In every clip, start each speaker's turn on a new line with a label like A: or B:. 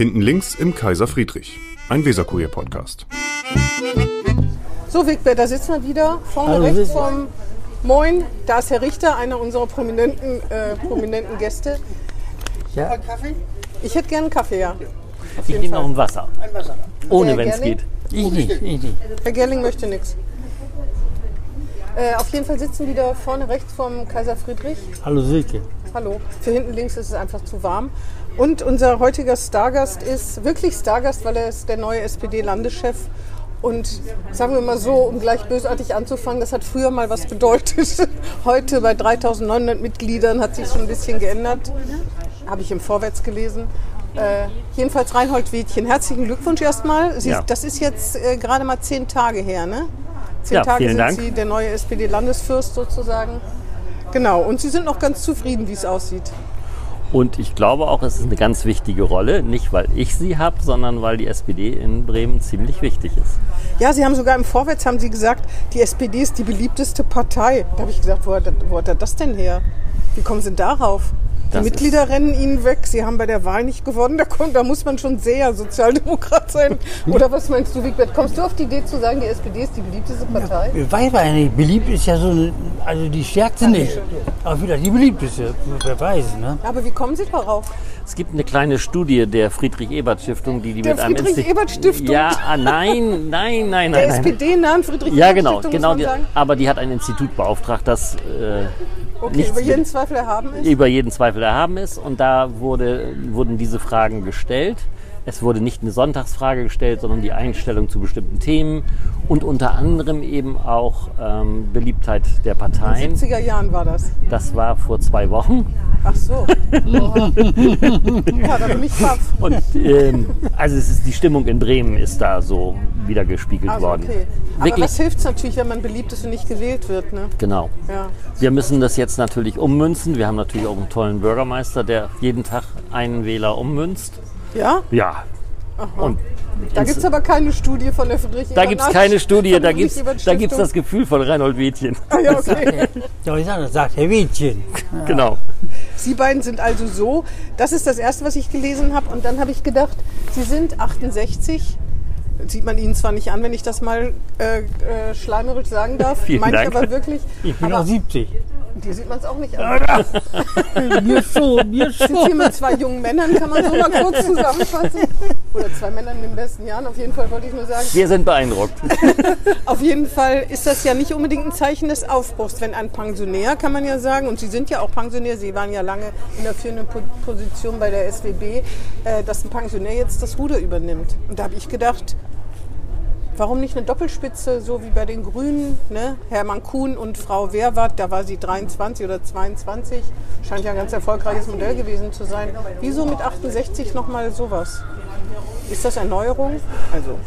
A: Hinten links im Kaiser Friedrich, ein Weserkurier-Podcast.
B: So, Wigbert, da sitzen wir wieder. Vorne
C: Hallo,
B: rechts vom Moin, da ist Herr Richter, einer unserer prominenten, äh, prominenten Gäste.
C: Ja.
B: Ich hätte gerne einen Kaffee, ja. Auf
D: Ich nehme noch
B: Fall.
D: ein Wasser. Ohne, wenn es geht.
C: Ich nicht, ich nicht.
B: Herr Gerling möchte nichts. Äh, auf jeden Fall sitzen wir wieder vorne rechts vom Kaiser Friedrich.
C: Hallo Silke.
B: Hallo. Für hinten links ist es einfach zu warm. Und unser heutiger Stargast ist wirklich Stargast, weil er ist der neue SPD-Landeschef. Und sagen wir mal so, um gleich bösartig anzufangen, das hat früher mal was bedeutet. Heute bei 3900 Mitgliedern hat sich schon ein bisschen geändert. Habe ich im Vorwärts gelesen. Äh, jedenfalls Reinhold Wiedchen. Herzlichen Glückwunsch erstmal. Sie,
D: Ja.
B: Das ist jetzt äh, gerade mal zehn Tage her, ne? Zehn
D: Ja,
B: Tage sind
D: Dank.
B: Sie der neue SPD-Landesfürst sozusagen. Genau, und Sie sind noch ganz zufrieden, wie es aussieht.
D: Und ich glaube auch, es ist eine ganz wichtige Rolle. Nicht, weil ich sie habe, sondern weil die SPD in Bremen ziemlich wichtig ist.
B: Ja, Sie haben sogar im Vorwärts haben Sie gesagt, die SPD ist die beliebteste Partei. Da habe ich gesagt, wo hat, wo hat er das denn her? Wie kommen Sie darauf? Die
D: Das
B: Mitglieder rennen Ihnen weg. Sie haben bei der Wahl nicht gewonnen. Da, kommt, da muss man schon sehr Sozialdemokrat sein. Oder was meinst du, Wigbert? Kommst du auf die Idee zu sagen, die SPD ist die beliebteste Partei?
C: Ich weiß aber nicht, beliebt ist ja so, eine- also die stärkste nicht. Aber vielleicht die beliebteste, wer weiß, ne?
B: Aber wie kommen Sie darauf?
D: Es gibt eine kleine Studie der Friedrich-Ebert-Stiftung, die die
B: Der
D: mit einem
B: Friedrich-Ebert-Stiftung?
D: Ja, ah, nein, nein, nein,
B: Der
D: nein. nein.
B: SPD-nahen friedrich
D: Ja, genau, genau. aber die hat ein Institut beauftragt, das äh,
B: Okay, über jeden Zweifel erhaben ist.
D: über jeden Zweifel erhaben ist. Und da wurde, wurden diese Fragen gestellt. Es wurde nicht eine Sonntagsfrage gestellt, sondern die Einstellung zu bestimmten Themen und unter anderem eben auch ähm, Beliebtheit der
B: In
D: Parteien.
B: den 70er Jahren war das.
D: Das war vor zwei Wochen.
B: Ach so. Ja, da bin ich baff.
D: Und ähm, also es ist, die Stimmung in Bremen ist da so wieder gespiegelt
B: Also
D: worden.
B: okay. Aber
D: Wirklich,
B: was hilft es natürlich, wenn man beliebt ist und nicht gewählt wird, ne?
D: genau.
B: Ja.
D: Wir müssen das jetzt natürlich ummünzen. Wir haben natürlich auch einen tollen Bürgermeister, der jeden Tag einen Wähler ummünzt.
B: Ja?
D: Ja. Und
B: Da gibt es aber keine Studie von der Friedrich
D: da gibt es keine Studie, da gibt es da gibt's das Gefühl von Reinhold Wädchen.
B: Ah, ja, okay.
C: Soll ich sagen, das sagt Herr Wädchen.
D: Genau.
B: Sie beiden sind also so. Das ist das Erste, was ich gelesen habe. Und dann habe ich gedacht, Sie sind 68. Sieht man Ihnen zwar nicht an, wenn ich das mal äh, äh, schleimerisch sagen darf.
D: Vielen
B: Meine ich
D: Dank.
B: aber wirklich.
C: Ich bin
B: aber
C: auch 70.
B: dir sieht man es auch nicht an.
C: mir schon, mir
B: Sind hier
C: schon.
B: mit zwei jungen Männern, kann man so mal kurz zusammenfassen. Oder zwei Männern in den besten Jahren. Auf jeden Fall wollte ich nur sagen.
D: Wir sind beeindruckt.
B: Auf jeden Fall ist das ja nicht unbedingt ein Zeichen des Aufbruchs, wenn ein Pensionär, kann man ja sagen, und Sie sind ja auch Pensionär, Sie waren ja lange in der führenden Po- Position bei der SWB, äh, dass ein Pensionär jetzt das Ruder übernimmt. Und da habe ich gedacht, warum nicht eine Doppelspitze, so wie bei den Grünen, ne? Hermann Kuhn und Frau Wehrwart, da war sie 23 oder 22, scheint ja ein ganz erfolgreiches Modell gewesen zu sein. Wieso mit 68 nochmal sowas? Ist das Erneuerung? Also,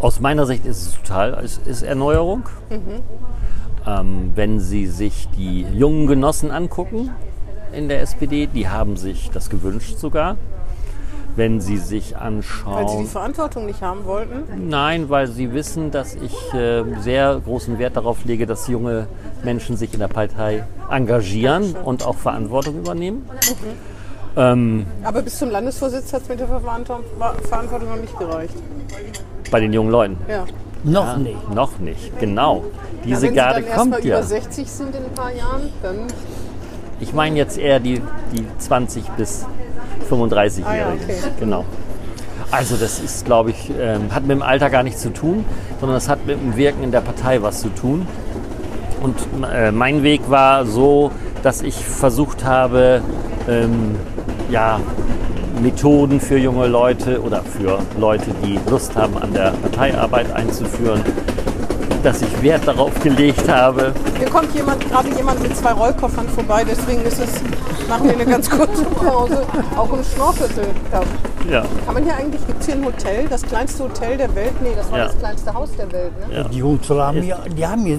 D: Aus meiner Sicht ist es total es ist Erneuerung. Ähm, wenn Sie sich die jungen Genossen angucken in der SPD, die haben sich das gewünscht sogar. Wenn Sie sich
B: weil Sie die
D: anschauen,
B: Verantwortung nicht haben wollten?
D: nein, weil Sie wissen, dass ich äh, sehr großen Wert darauf lege, dass junge Menschen sich in der Partei engagieren und auch Verantwortung übernehmen. Ähm,
B: Aber bis zum Landesvorsitz hat es mit der Verantwortung, noch nicht gereicht.
D: bei den jungen Leuten.
B: Ja.
C: Noch nicht.
D: Noch nicht, genau. Diese
B: Wenn
D: Garde
B: Sie dann erstmal
D: kommt ja.
B: über 60 sind in ein paar Jahren, dann
D: Ich meine jetzt eher die, die 20 bis 35-Jährigen.
B: Ah ja, okay.
D: Genau. Also das ist, glaube ich, ähm, hat mit dem Alter gar nichts zu tun, sondern das hat mit dem Wirken in der Partei was zu tun. Und äh, mein Weg war so, dass ich versucht habe, ähm, ja, Methoden für junge Leute oder für Leute, die Lust haben, an der Parteiarbeit einzuführen, dass ich Wert darauf gelegt habe,
B: hier kommt jemand, gerade jemand mit zwei Rollkoffern vorbei, deswegen ist es, machen wir eine ganz kurze Pause, auch im Schnorrviertel.
D: Ja,
B: kann man hier eigentlich, gibt es hier ein Hotel, das kleinste Hotel der Welt? Nee, das war
D: Ja.
B: das kleinste Haus der Welt, ne?
D: Ja.
C: Die Hochschule haben hier, die haben hier.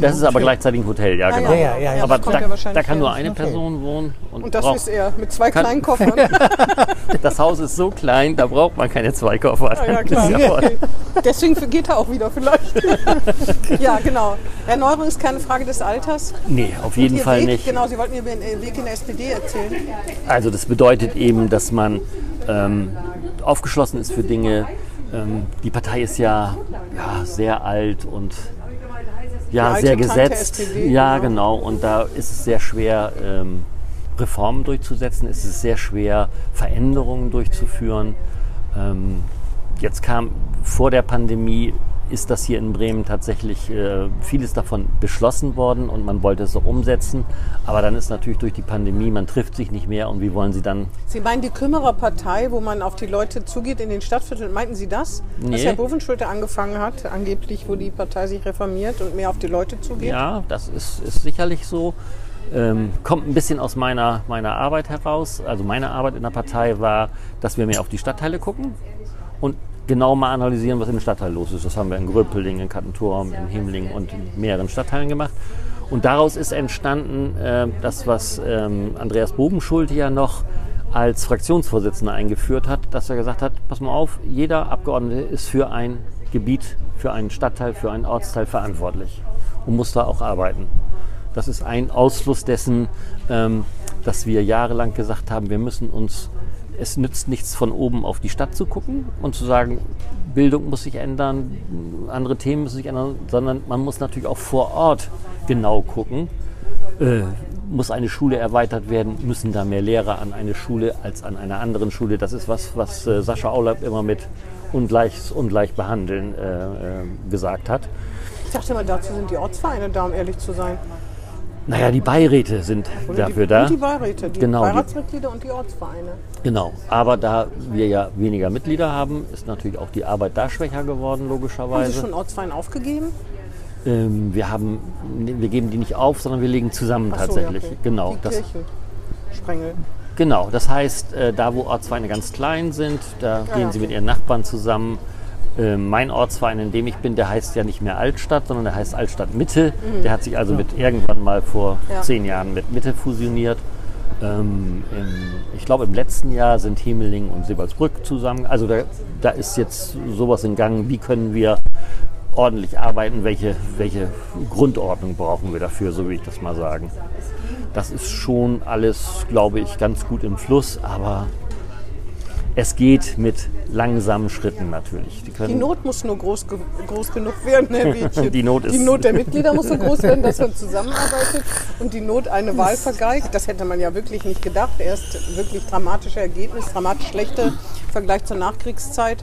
D: Das ist aber gleichzeitig ein Hotel, ja, genau.
C: Ja, ja, ja.
D: Aber da, da kann nur eine
C: Okay.
D: Person wohnen. Und,
B: Und das
D: braucht,
B: ist er, mit zwei
D: Kann-
B: kleinen Koffern.
D: das Haus ist so klein, da braucht man keine zwei Koffer.
B: Ja, klar.
D: voll.
B: Deswegen geht er auch wieder vielleicht. ja, genau. Erneuerung ist keine Frage des Alters.
D: Nee, auf jeden Fall
B: Weg,
D: nicht.
B: Genau, Sie wollten mir über den äh, Weg in der SPD erzählen.
D: Also das bedeutet eben, dass man ähm, aufgeschlossen ist für Dinge. Ähm, die Partei ist ja, ja sehr alt und ja, sehr gesetzt.
B: SPD,
D: ja,
B: genau.
D: genau. Und da ist es sehr schwer, ähm, Reformen durchzusetzen. Es ist sehr schwer, Veränderungen durchzuführen. Ähm, jetzt kam vor der Pandemie, ist das hier in Bremen tatsächlich äh, vieles davon beschlossen worden und man wollte es auch umsetzen. Aber dann ist natürlich durch die Pandemie, man trifft sich nicht mehr und wie wollen Sie dann
B: Sie meinen die Kümmererpartei, wo man auf die Leute zugeht in den Stadtvierteln? Meinten Sie das? Was
D: Nee.
B: Herr Bovenschulte angefangen hat, angeblich, wo die Partei sich reformiert und mehr auf die Leute zugeht?
D: Ja, das ist, ist sicherlich so. Ähm, kommt ein bisschen aus meiner, meiner Arbeit heraus. Also meine Arbeit in der Partei war, dass wir mehr auf die Stadtteile gucken und genau mal analysieren, was im Stadtteil los ist. Das haben wir in Gröpeling, in Kattenturm, in Himling und in mehreren Stadtteilen gemacht. Und daraus ist entstanden äh, das, was ähm, Andreas Bobenschulte ja noch als Fraktionsvorsitzender eingeführt hat, dass er gesagt hat, pass mal auf, jeder Abgeordnete ist für ein Gebiet, für einen Stadtteil, für einen Ortsteil verantwortlich und muss da auch arbeiten. Das ist ein Ausfluss dessen, ähm, dass wir jahrelang gesagt haben, wir müssen uns, es nützt nichts von oben auf die Stadt zu gucken und zu sagen, Bildung muss sich ändern, andere Themen müssen sich ändern, sondern man muss natürlich auch vor Ort genau gucken. Äh, muss eine Schule erweitert werden? Müssen da mehr Lehrer an eine Schule als an einer anderen Schule? Das ist was, was äh, Sascha Aulab immer mit ungleich, ungleich behandeln äh, äh, gesagt hat.
B: Ich dachte mal, dazu sind die Ortsvereine da, um ehrlich zu sein.
D: Naja, die Beiräte sind
B: Oder
D: dafür
B: die,
D: da.
B: Und die Beiräte, die
D: Genau, die-
B: Beiratsmitglieder und die Ortsvereine.
D: Genau, aber da wir ja weniger Mitglieder haben, ist natürlich auch die Arbeit da schwächer geworden,
B: Haben Sie
D: logischerweise.
B: schon Ortsverein aufgegeben?
D: Ähm, wir, haben, wir geben die nicht auf, sondern wir legen zusammen
B: so,
D: tatsächlich.
B: ja, okay.
D: Genau,
B: Die
D: das,
B: Kirchensprengel.
D: genau, das heißt, äh, da wo Ortsvereine ganz klein sind, da
B: Ja,
D: gehen
B: ja,
D: sie mit ihren Nachbarn zusammen. Ähm, mein Ortsverein, in dem ich bin, der heißt ja nicht mehr Altstadt, sondern der heißt Altstadt Mitte. Der hat sich also mit irgendwann mal vor
B: Mhm. Ja.
D: zehn Jahren mit Mitte fusioniert. Ähm, im, ich glaube, im letzten Jahr sind Hemeling und Sebalsbrück zusammen. Also da, da ist jetzt sowas in Gang. Wie können wir ordentlich arbeiten? Welche, welche Grundordnung brauchen wir dafür, so will ich das mal sagen. Das ist schon alles, glaube ich, ganz gut im Fluss, aber es geht mit langsamen Schritten natürlich. Die
B: Die Not muss nur groß, ge groß genug werden, Herr Wiedchen.
D: Die Not
B: die Not der Mitglieder muss so groß werden, dass man zusammenarbeitet und die Not eine Wahl vergeigt. Das hätte man ja wirklich nicht gedacht. Erst wirklich dramatische Ergebnis, dramatisch schlechte im Vergleich zur Nachkriegszeit.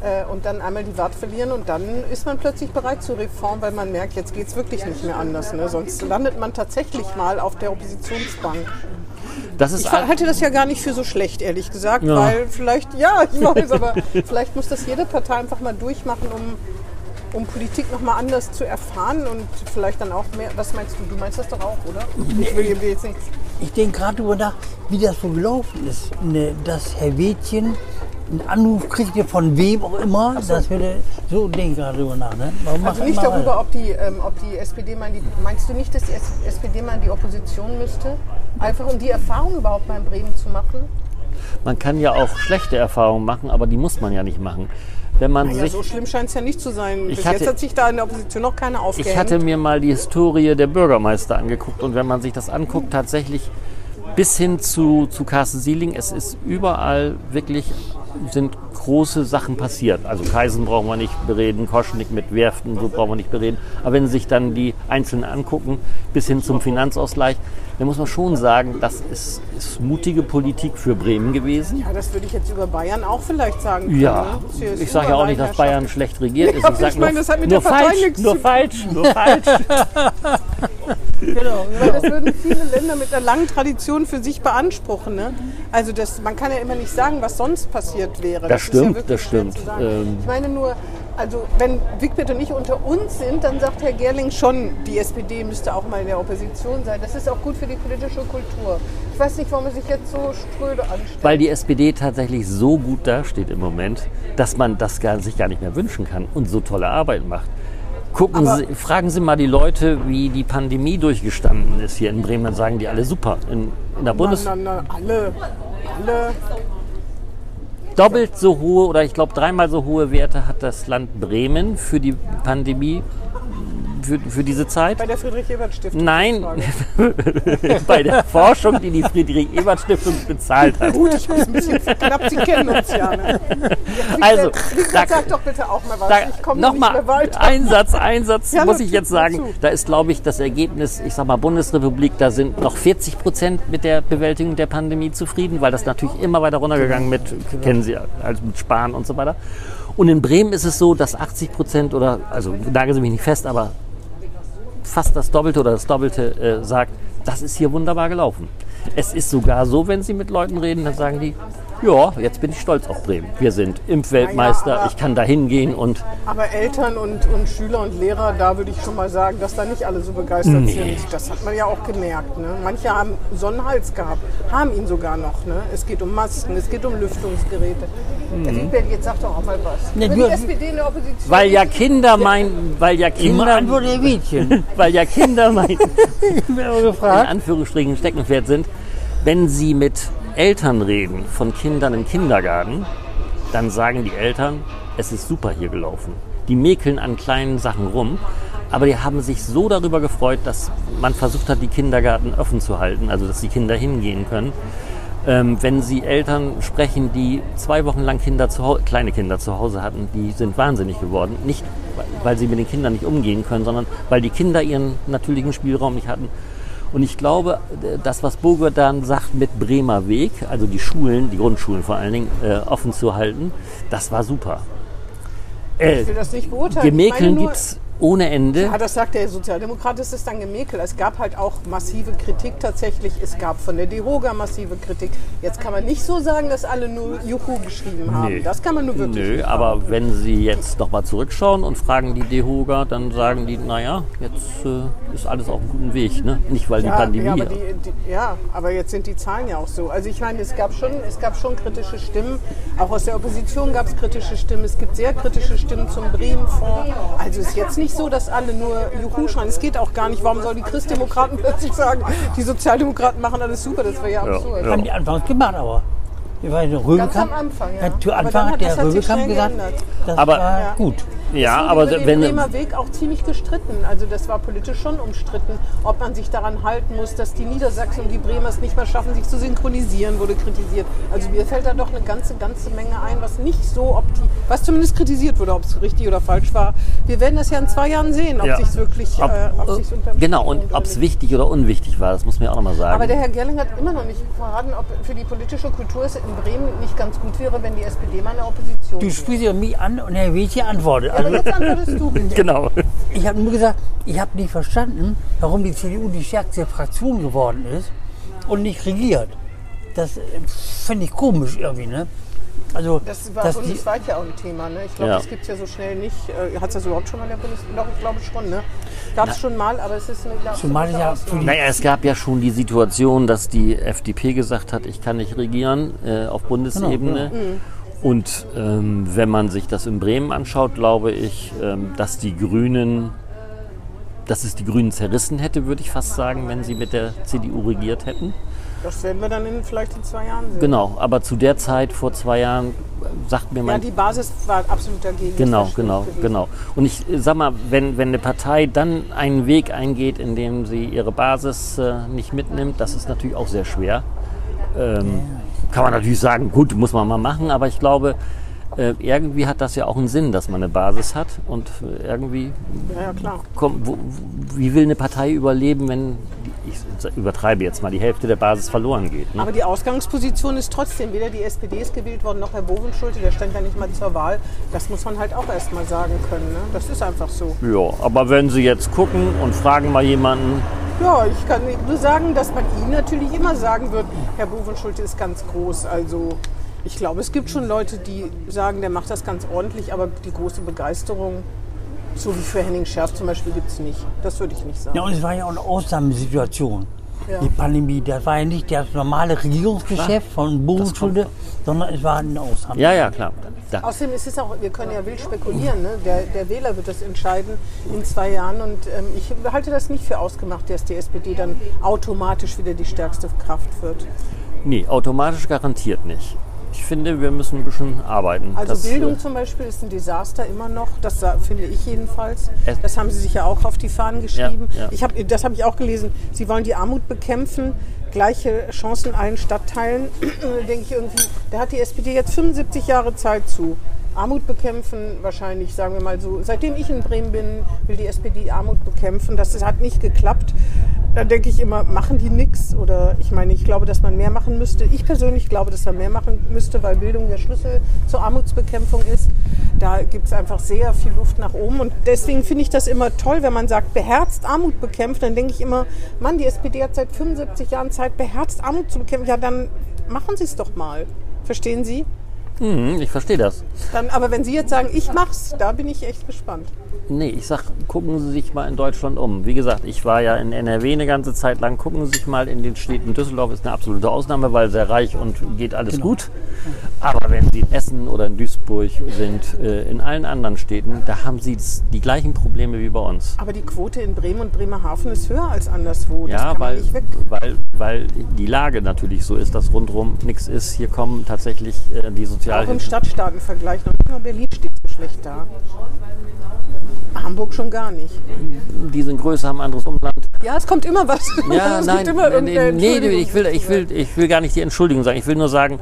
B: Äh, Und dann einmal die Wahl verlieren und dann ist man plötzlich bereit zur Reform, weil man merkt, jetzt geht es wirklich nicht mehr anders. Ne? Sonst landet man tatsächlich mal auf der Oppositionsbank.
D: Das ist
B: Ich halte das ja gar nicht für so schlecht, ehrlich gesagt,
D: Ja.
B: weil vielleicht, ja, ich weiß, aber vielleicht muss das jede Partei einfach mal durchmachen, um, um Politik nochmal anders zu erfahren und vielleicht dann auch mehr. Was meinst du? Du meinst das doch auch, oder? Ich will will jetzt nicht.
C: Ich denke gerade darüber nach, wie das so gelaufen ist. Ne, dass Herr Wädchen einen Anruf kriegte von wem auch immer. Das würde, so denke ich gerade darüber nach. Ne? Warum
B: Also nicht darüber, ob die, ähm, ob die SPD mal in die. Meinst du nicht, dass die SPD mal in die Opposition müsste? Einfach um die Erfahrung überhaupt mal in Bremen zu machen?
D: Man kann ja auch schlechte Erfahrungen machen, aber die muss man ja nicht machen. Wenn man
B: Ja,
D: sich
B: so schlimm scheint es ja nicht zu sein.
D: Ich
B: Bis
D: hatte-
B: jetzt hat sich da in der Opposition noch keiner aufgehängt.
D: Ich hatte mir mal die Historie der Bürgermeister angeguckt und wenn man sich das anguckt, tatsächlich bis hin zu, zu Carsten Sieling, es ist überall wirklich, sind große Sachen passiert. Also Kaisen brauchen wir nicht bereden, Koschnik mit Werften, so brauchen wir nicht bereden. Aber wenn Sie sich dann die Einzelnen angucken, bis hin zum Finanzausgleich, dann muss man schon sagen, das ist, ist mutige Politik für Bremen gewesen.
B: Ja, das würde ich jetzt über Bayern auch vielleicht sagen. können,
D: Ja,
B: ne?
D: Ich sage ja auch nicht, dass Bayern schlecht regiert ist.
B: Ja,
D: Ich sage
B: ich
D: nur,
B: meine, das hat mit
D: nur
B: der Partei
D: falsch,
B: nichts
D: nur
B: zu-
D: falsch, nur falsch.
C: Genau,
B: Weil das würden viele Länder mit einer langen Tradition für sich beanspruchen. Ne? Also das, man kann ja immer nicht sagen, was sonst passiert wäre.
D: Das
B: ist ja
D: stimmt,
B: wirklich
D: das stimmt. Ähm,
B: ich meine nur, also wenn Wigbert und ich unter uns sind, dann sagt Herr Gerling schon, die SPD müsste auch mal in der Opposition sein. Das ist auch gut für die politische Kultur. Ich weiß nicht, warum er sich jetzt so spröde anstellt.
D: Weil die SPD tatsächlich so gut dasteht im Moment, dass man das gar, sich gar nicht mehr wünschen kann und so tolle Arbeit macht. Gucken
B: Aber-
D: Sie, fragen Sie mal die Leute, wie die Pandemie durchgestanden ist hier in Bremen, dann sagen die alle super. In, in der Bundes
B: na, na, na, alle, alle.
D: Doppelt so hohe oder ich glaube dreimal so hohe Werte hat das Land Bremen für die Pandemie für, für diese Zeit.
B: Bei der Friedrich-Ebert-Stiftung.
D: Nein, bei der Forschung, die die Friedrich-Ebert-Stiftung bezahlt hat.
B: Gut, ich weiß ein bisschen knapp, Sie kennen uns ja. Ne?
D: Also, da-
B: sag doch bitte auch mal was.
D: Da,
B: ich komme nicht
D: Nochmal,
B: mehr weiter.
D: ein Satz, ein Satz
B: Ja,
D: muss ich jetzt sagen.
B: zu.
D: Da ist, glaube ich, das Ergebnis, ich sag mal, Bundesrepublik, da sind noch 40 Prozent mit der Bewältigung der Pandemie zufrieden, weil das natürlich immer weiter runtergegangen mit, kennen Sie, also mit Sparen und so weiter. Und in Bremen ist es so, dass 80 Prozent oder, also nageln Sie mich nicht fest, aber fast das Doppelte oder das Doppelte äh, sagt, das ist hier wunderbar gelaufen. Es ist sogar so, wenn Sie mit Leuten reden, dann sagen die, ja, jetzt bin ich stolz auf Bremen. Wir sind Impfweltmeister,
B: aber-
D: ich kann da hingehen und
B: Aber Eltern und, und Schüler und Lehrer, da würde ich schon mal sagen, dass da nicht alle so begeistert sind. Das hat man ja auch gemerkt. Ne? Manche haben Sonnenhals gehabt, haben ihn sogar noch. Ne? Es geht um Masken, es geht um Lüftungsgeräte. Der Wigbert, jetzt sag doch auch mal was.
C: Ja,
B: Über
C: du-
B: die SPD in der Opposition.
D: Weil ja Kinder meinen, weil ja
C: Immer
D: Kinder,
C: Antwort der Mädchen.
D: weil ja Kinder meinen, in. Anführungsstrichen Steckenpferd sind, wenn sie mit Eltern reden von Kindern im Kindergarten, dann sagen die Eltern, es ist super hier gelaufen. Die mäkeln an kleinen Sachen rum, aber die haben sich so darüber gefreut, dass man versucht hat, die Kindergarten offen zu halten, also dass die Kinder hingehen können. Ähm, wenn Sie Eltern sprechen, die zwei Wochen lang Kinder zu kleine Kinder zu Hause hatten, die sind wahnsinnig geworden. Nicht, weil sie mit den Kindern nicht umgehen können, sondern weil die Kinder ihren natürlichen Spielraum nicht hatten. Und ich glaube, äh, das, was Boger dann sagt mit Bremer Weg, also die Schulen, die Grundschulen vor allen Dingen, äh, offen zu halten, das war super. Äh,
B: Ich will das nicht beurteilen.
D: Gemäkeln
B: nur-
D: gibt's ohne Ende.
B: Ja, das sagt der Sozialdemokrat, es ist dann Gemäkel. Es gab halt auch massive Kritik tatsächlich. Es gab von der DEHOGA massive Kritik. Jetzt kann man nicht so sagen, dass alle nur Juhu geschrieben haben.
D: Nee.
B: Das kann man nur wirklich
D: Nö,
B: nicht
D: aber wenn Sie jetzt nochmal zurückschauen und fragen die DEHOGA, dann sagen die, naja, jetzt äh, ist alles auf einem guten Weg. Ne? Nicht, weil die
B: Ja,
D: Pandemie...
B: ja, aber die, die, ja, aber jetzt sind die Zahlen ja auch so. Also ich meine, es gab schon, es gab schon kritische Stimmen. Auch aus der Opposition gab es kritische Stimmen. Es gibt sehr kritische Stimmen zum Bremen-Fonds. Also ist jetzt nicht so, dass alle nur Juhu schreien. Es geht auch gar nicht. Warum sollen die Christdemokraten plötzlich sagen, die Sozialdemokraten machen alles super? Das wäre ja absurd.
D: ja.
C: Haben die anfangs gemacht, aber. Nicht,
B: Ganz am. Anfang, ja.
C: Zu Anfang hat der
B: sich
C: Röbekamp gesagt,
B: geändert.
C: das
D: Aber-
C: war
B: Ja.
C: gut.
D: Ja,
B: wurde
D: aber
B: über den
D: wenn...
B: Bremer Weg auch ziemlich gestritten. Also das war politisch schon umstritten, ob man sich daran halten muss, dass die Niedersachsen und die Bremer es nicht mehr schaffen, sich zu synchronisieren, wurde kritisiert. Also mir fällt da doch eine ganze, ganze Menge ein, was nicht so, ob die, was zumindest kritisiert wurde, ob es richtig oder falsch war. Wir werden das ja in zwei Jahren sehen, ob
D: Ja.
B: sich wirklich,
D: Ob-
B: äh, ob sich's
D: Genau, und ob es wichtig oder unwichtig war, das muss man ja auch nochmal sagen.
B: Aber der Herr Gerling hat immer noch nicht verraten, ob für die politische Kultur es in Bremen nicht ganz gut wäre, wenn die SPD mal in der Opposition
C: Du sprichst ja mich an und Herr Wädchen antwortet.
B: Aber
C: Also,
B: jetzt antwortest du
D: genau.
C: ich habe nur gesagt, ich habe nicht verstanden, warum die CDU die stärkste Fraktion geworden ist und nicht regiert. Das äh, finde ich komisch irgendwie, ne? Also,
B: Das war
C: dass die,
B: bundesweit ja auch ein Thema. Ne? Ich glaube,
D: Ja.
B: das gibt es ja so schnell nicht. Äh, Hat es das überhaupt schon mal in der Bundesliga? Doch, ich glaube schon. Ne? Gab es schon mal, aber es ist eine
C: Zumal ja
D: Naja, es gab ja schon die Situation, dass die FDP gesagt hat, ich kann nicht regieren äh, auf Bundesebene.
B: Genau, Mhm.
D: Und ähm, wenn man sich das in Bremen anschaut, glaube ich, ähm, dass die Grünen, dass es die Grünen zerrissen hätte, würde ich fast sagen, wenn sie mit der CDU regiert hätten.
B: Das werden wir dann in, vielleicht in zwei Jahren sehen.
D: Genau, aber zu der Zeit, vor zwei Jahren, sagt mir
B: Ja,
D: mein
B: die Basis war absolut dagegen.
D: Genau, genau,
B: gewesen.
D: genau. Und ich äh, sag mal, wenn, wenn eine Partei dann einen Weg eingeht, in dem sie ihre Basis äh, nicht mitnimmt, das ist natürlich auch sehr schwer. Ähm, kann man natürlich sagen, gut, muss man mal machen, aber ich glaube, äh, irgendwie hat das ja auch einen Sinn, dass man eine Basis hat und irgendwie
B: Ja, ja, klar.
D: komm, wo, wie will eine Partei überleben, wenn, ich übertreibe jetzt mal, die Hälfte der Basis verloren geht. Ne?
B: Aber die Ausgangsposition ist trotzdem, weder die SPD ist gewählt worden, noch Herr Bovenschulte, der stand ja nicht mal zur Wahl. Das muss man halt auch erst mal sagen können. Ne? Das ist einfach so.
D: Ja, aber wenn Sie jetzt gucken und fragen mal jemanden,
B: Ja, ich kann nur sagen, dass man Ihnen natürlich immer sagen wird, Herr Bovenschulte ist ganz groß. Also ich glaube, es gibt schon Leute, die sagen, der macht das ganz ordentlich, aber die große Begeisterung, so wie für Henning Scherf zum Beispiel, gibt es nicht. Das würde ich nicht sagen.
C: ja, und es war ja auch eine Ausnahmesituation.
B: Ja.
C: Die Pandemie, das war ja nicht das normale Regierungsgeschäft von Bundesschule, sondern es war eine Ausnahme.
D: ja, ja, klar. Da,
B: Außerdem ist es auch, wir können ja wild spekulieren, ne? der, der Wähler wird das entscheiden in zwei Jahren und ähm, ich halte das nicht für ausgemacht, dass die SPD dann automatisch wieder die stärkste Kraft wird.
D: Nee, automatisch garantiert nicht. Ich finde, wir müssen ein bisschen arbeiten.
B: Also
D: Das,
B: Bildung
D: äh,
B: zum Beispiel ist ein Desaster immer noch, das finde ich jedenfalls. Das haben Sie sich ja auch auf die Fahnen geschrieben.
D: Ja, ja.
B: Ich hab, das habe ich auch gelesen. Sie wollen die Armut bekämpfen, gleiche Chancen in allen Stadtteilen. da denke ich irgendwie, da hat die SPD jetzt 75 Jahre Zeit zu. Armut bekämpfen, wahrscheinlich, sagen wir mal so. Seitdem ich in Bremen bin, will die SPD Armut bekämpfen. Das, das hat nicht geklappt. Da denke ich immer, machen die nichts? Oder ich meine, ich glaube, dass man mehr machen müsste. Ich persönlich glaube, dass man mehr machen müsste, weil Bildung der Schlüssel zur Armutsbekämpfung ist. Da gibt es einfach sehr viel Luft nach oben. Und deswegen finde ich das immer toll, wenn man sagt, beherzt Armut bekämpfen. Dann denke ich immer, Mann, die SPD hat seit 75 Jahren Zeit, beherzt Armut zu bekämpfen. Ja, dann machen Sie es doch mal. Verstehen Sie?
D: Hm, ich verstehe das.
B: Dann, aber wenn Sie jetzt sagen, ich mach's, da bin ich echt gespannt.
D: Nee, ich sag, gucken Sie sich mal in Deutschland um. Wie gesagt, ich war ja in NRW eine ganze Zeit lang. Gucken Sie sich mal in den Städten. Düsseldorf ist eine absolute Ausnahme, weil sehr reich und geht alles gut. Aber wenn Sie in Essen oder in Duisburg sind, äh, in allen anderen Städten, da haben Sie die gleichen Probleme wie bei uns.
B: Aber die Quote in Bremen und Bremerhaven ist höher als anderswo. Das
D: Ja,
B: kann man
D: weil,
B: nicht weg.
D: weil, weil die Lage natürlich so ist, dass rundherum nichts ist. Hier kommen tatsächlich äh, die
B: Auch im. Stadtstaatenvergleich. Noch nicht mal Berlin steht so schlecht da. Hamburg schon gar nicht.
D: Die sind größer, haben anderes Umland.
B: Ja, es kommt immer was.
D: Ja,
B: es
D: nein,
B: immer
D: nee, nee, ich, will, ich, will, ich will gar nicht die Entschuldigung sagen. Ich will nur sagen,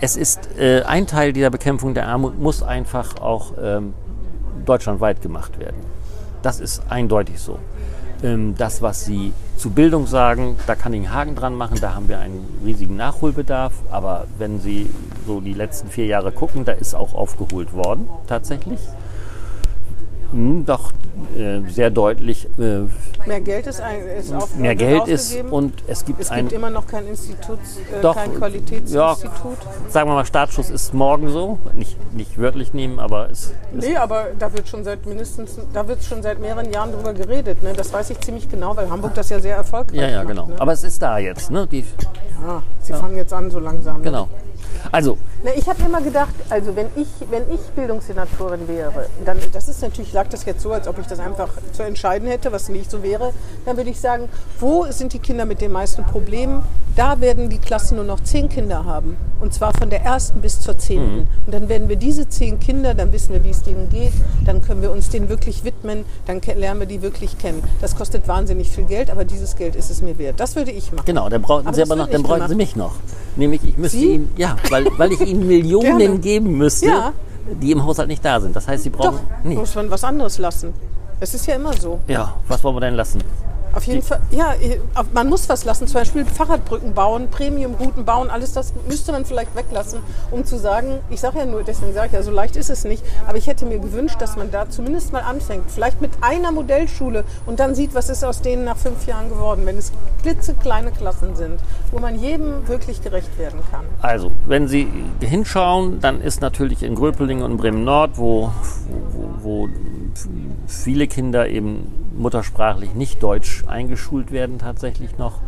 D: es ist äh, ein Teil dieser Bekämpfung der Armut muss einfach auch ähm, deutschlandweit gemacht werden. Das ist eindeutig so. Ähm, das, was Sie zu Bildung sagen, da kann ich einen Haken dran machen, da haben wir einen riesigen Nachholbedarf. Aber wenn Sie so die letzten vier Jahre gucken, da ist auch aufgeholt worden, tatsächlich. Hm, doch äh, sehr deutlich äh,
B: Mehr Geld ist, ein, ist auf,
D: mehr Geld ist und es gibt
B: es
D: ein,
B: gibt immer noch kein Institut, äh,
D: Doch,
B: kein Qualitätsinstitut.
D: sagen wir mal, Startschuss ist morgen so. Nicht, nicht wörtlich nehmen, aber es,
B: Nee, aber da wird schon seit mindestens, da wird schon seit mehreren Jahren drüber geredet. Ne? Das weiß ich ziemlich genau, weil Hamburg das ja sehr erfolgreich
D: ja, ja,
B: macht.
D: genau.
B: Ne?
D: Aber es ist da jetzt, ne? Die,
B: ja, sie fangen jetzt an so langsam. Ne?
D: Also,
B: Na, ich habe immer gedacht, also wenn ich, wenn ich Bildungssenatorin wäre, dann, das ist natürlich, lag das jetzt so, als ob ich das einfach zu entscheiden hätte, was nicht so wäre, dann würde ich sagen, wo sind die Kinder mit den meisten Problemen? Da werden die Klassen nur noch zehn Kinder haben. Und zwar von der ersten bis zur zehnten. Und dann werden wir diese zehn Kinder, dann wissen wir, wie es denen geht, dann können wir uns denen wirklich widmen, dann lernen wir die wirklich kennen. Das kostet wahnsinnig viel Geld, aber dieses Geld ist es mir wert. Das würde ich machen.
D: genau, dann brauchen
B: Aber
D: Sie aber noch, dann bräuchten Sie mich noch. Nämlich, ich müsste
B: Sie?
D: Ihnen, ja, weil, weil ich Ihnen Millionen
B: Gerne.
D: geben müsste,
B: Ja.
D: die im Haushalt nicht da sind. Das heißt, Sie
B: Doch,
D: brauchen. Nee.
B: muss man was anderes lassen. Es ist ja immer so.
D: Ja, was wollen wir denn lassen?
B: Auf jeden Fall, ja, man muss was lassen, zum Beispiel Fahrradbrücken bauen, Premiumrouten bauen, alles das müsste man vielleicht weglassen, um zu sagen, ich sage ja nur, deswegen sage ich ja, so leicht ist es nicht, aber ich hätte mir gewünscht, dass man da zumindest mal anfängt, vielleicht mit einer Modellschule und dann sieht, was ist aus denen nach fünf Jahren geworden, wenn es klitzekleine Klassen sind, wo man jedem wirklich gerecht werden kann.
D: Also, wenn Sie hinschauen, dann ist natürlich in Gröpeling und Bremen Nord, wo, wo, wo viele Kinder eben muttersprachlich nicht deutsch eingeschult werden tatsächlich noch,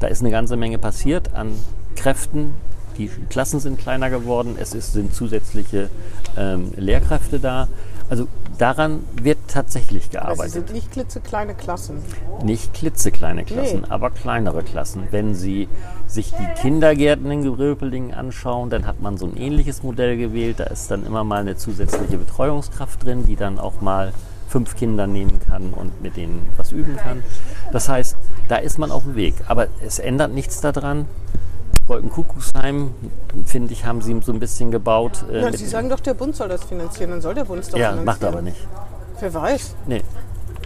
D: da ist eine ganze Menge passiert an Kräften. Die Klassen sind kleiner geworden, es ist, sind zusätzliche ähm, Lehrkräfte da. Also daran wird tatsächlich
B: Also es
D: gearbeitet.
B: sind nicht klitzekleine Klassen.
D: Nicht klitzekleine Klassen,
B: Nee.
D: aber kleinere Klassen. Wenn Sie sich die Kindergärten in Gröpelingen anschauen, dann hat man so ein ähnliches Modell gewählt. Da ist dann immer mal eine zusätzliche Betreuungskraft drin, die dann auch mal fünf Kinder nehmen kann und mit denen was üben kann. Das heißt, da ist man auf dem Weg. Aber es ändert nichts daran. Wolkenkuckucksheim, finde ich, haben sie so ein bisschen gebaut. äh,
B: Ja, Sie sagen doch, der Bund soll das finanzieren, dann soll der Bund es doch
D: ja,
B: finanzieren.
D: macht er aber nicht.
B: Wer weiß.
D: Nee.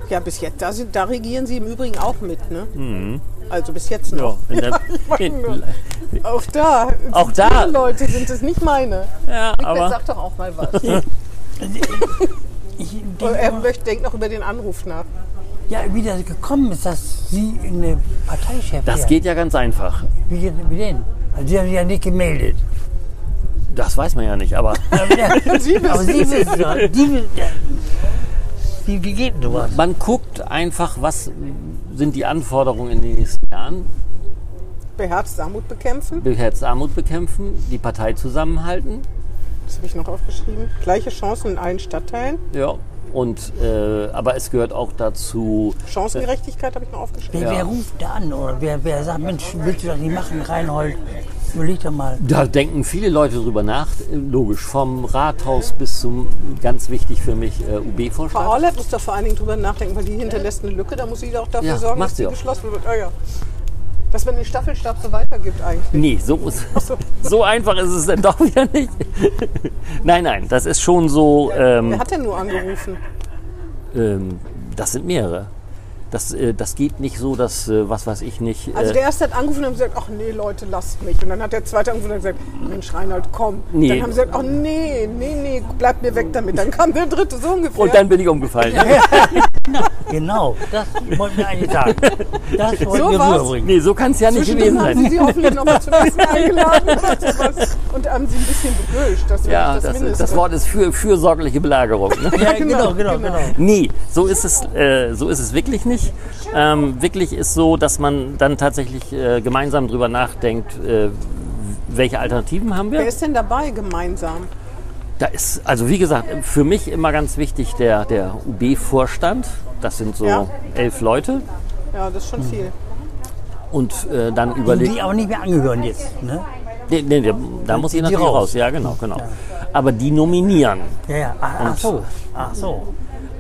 B: Ja, bis jetzt, da, da regieren Sie im Übrigen auch mit, ne? Also bis jetzt noch.
D: Mhm. Ja, der,
B: nur. Auch da.
D: Auch da.
B: Leute sind es nicht meine.
D: ja,
B: Wickler,
D: aber
B: sag doch auch mal was.
C: Ich denke,
B: er möchte, denkt noch über den Anruf nach.
C: ja, wie das gekommen ist, dass Sie eine Parteichef
D: das geht ja ganz einfach.
C: Wie, wie denn? Also Sie haben sich ja nicht gemeldet.
D: Das weiß man ja nicht, aber
B: Sie wissen
C: aber Sie
B: es.
C: wissen ja. Die, wissen- ja. Wie, wie geht denn sowas?
D: man guckt einfach, was sind die Anforderungen in den nächsten Jahren.
B: Beherzt Armut bekämpfen.
D: Beherzt Armut bekämpfen, die Partei zusammenhalten.
B: Das habe ich noch aufgeschrieben. Gleiche Chancen in allen Stadtteilen.
D: Ja. Und, äh, aber es gehört auch dazu,
B: Chancengerechtigkeit habe ich noch aufgeschrieben.
C: Wer, wer
D: Ja.
C: ruft da an? Oder wer, wer sagt, Mensch, willst du das nicht machen, Reinhold? Überleg doch mal.
D: Da denken viele Leute drüber nach. Logisch, vom Rathaus bis zum, ganz wichtig für mich, äh,
B: Frau
D: UB-Vorstand.
B: Orlet muss da vor allen Dingen drüber nachdenken, weil die hinterlässt eine Lücke. Da muss sie auch dafür
D: Ja,
B: sorgen, dass
D: sie
B: die
D: auch.
B: geschlossen wird. Ah, ja. Dass man den Staffelstab so weitergibt eigentlich.
D: Nee, so, ist-
B: so.
D: so einfach ist es dann doch wieder nicht. nein, nein, das ist schon so, ähm,
B: Wer hat denn nur angerufen?
D: ähm, das sind mehrere. Das, äh, das geht nicht so, dass, äh, was weiß ich nicht.
B: Also
D: äh,
B: der erste hat angerufen und hat gesagt, ach nee, Leute, lasst mich. Und dann hat der zweite angerufen und hat gesagt, Mensch, Reinhold, komm.
D: Nee.
B: Dann haben sie gesagt, ach nee, nee, nee, bleib mir weg damit. Dann kam der dritte so ungefähr.
D: und dann bin ich umgefallen.
C: Genau, das wollten wir eigentlich sagen. Das wollten
B: So
C: wir
B: war's.
C: rüberbringen.
D: Nee, so kann es ja nicht
B: Zwischendrin
D: gewesen
B: haben sie
D: sein.
B: sie hoffentlich noch mal zum Essen eingeladen oder sowas. Und haben sie ein bisschen beböscht. Das wäre
D: Ja,
B: das,
D: das,
B: Mindeste.
D: das Wort ist für fürsorgliche Belagerung. Ne?
C: Ja,
B: genau,
C: genau, genau,
B: genau.
C: genau.
D: Nee, so ist es, äh, so ist es wirklich nicht. Ähm, wirklich ist so, dass man dann tatsächlich äh, gemeinsam drüber nachdenkt, äh, welche Alternativen haben
B: Wer
D: wir.
B: ist denn dabei gemeinsam?
D: Da ist, also wie gesagt, für mich immer ganz wichtig der, der UB-Vorstand. Das sind so
B: Ja.
D: elf Leute.
B: Ja, das ist schon viel.
D: Und äh, dann überlegt.
C: Die aber nicht mehr angehören jetzt. Ne?
D: Nee, nee, nee, da muss ich natürlich raus.
C: raus.
D: Ja, genau, genau. Aber die nominieren.
C: Ja, ja. Ach, ach so. Ach so.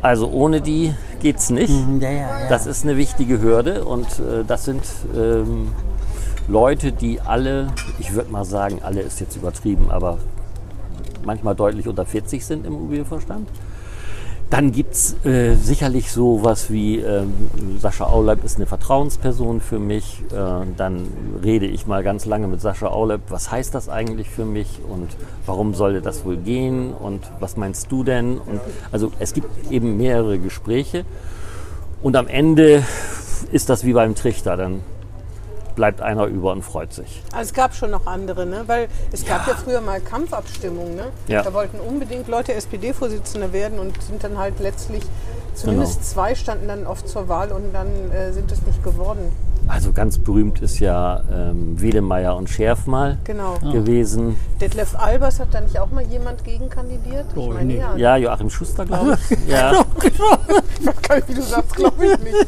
D: Also ohne die geht's nicht.
C: Ja, ja, ja.
D: Das ist eine wichtige Hürde und äh, das sind ähm, Leute, die alle, ich würde mal sagen, alle ist jetzt übertrieben, aber manchmal deutlich unter 40 sind im UB-Vorstand. Dann gibt es äh, sicherlich sowas wie ähm, Sascha Auleib ist eine Vertrauensperson für mich. Äh, dann rede ich mal ganz lange mit Sascha Auleib, was heißt das eigentlich für mich und warum sollte das wohl gehen und was meinst du denn? Und, also es gibt eben mehrere Gespräche und am Ende ist das wie beim Trichter, dann bleibt einer über und freut sich.
B: Also es gab schon noch andere, ne? weil es gab ja früher mal Kampfabstimmungen. Ne?
D: Ja.
B: Da wollten unbedingt Leute SPD-Vorsitzende werden und sind dann halt letztlich, zumindest
D: Genau.
B: zwei standen dann oft zur Wahl und dann äh, sind es nicht geworden.
D: Also ganz berühmt ist ja ähm, Wedemeyer und Scherf mal
B: Genau.
D: gewesen.
B: Detlef Albers hat da nicht auch mal jemand gegen kandidiert? Ich meine,
C: nee.
B: ja.
D: Ja, Joachim Schuster, glaube ich. Ja,
B: Wie du sagst, glaube ich nicht.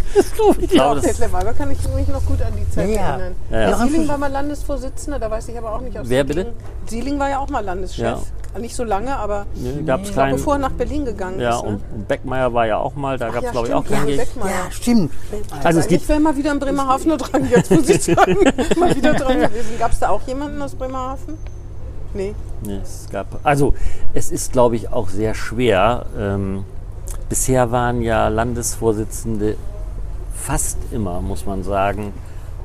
D: ich glaube, das,
B: Detlef Albers kann ich mich noch gut an die Zeit
C: Ja,
B: erinnern.
D: Ja,
B: Sieling war mal Landesvorsitzender, da weiß ich aber auch nicht aus
D: Wer bitte?
B: Sieling war ja auch mal Landeschef. Nicht so lange, aber
D: ne, gab es
B: ich glaube, bevor er nach Berlin gegangen
D: Ja,
B: ist. Ne?
D: und, Beckmeier war ja auch mal, da gab es
B: ja,
D: glaube ich auch keinen
B: Uwe
D: Geg-
B: Beckmeier.
C: Ja, stimmt.
D: Also es gibt,
B: wäre mal wieder in Bremerhaven dran, jetzt muss ich sagen. mal wieder dran gewesen. Gab es da auch jemanden aus Bremerhaven? Nee.
D: nee, es gab, also es ist glaube ich auch sehr schwer. Ähm, bisher waren ja Landesvorsitzende fast immer, muss man sagen,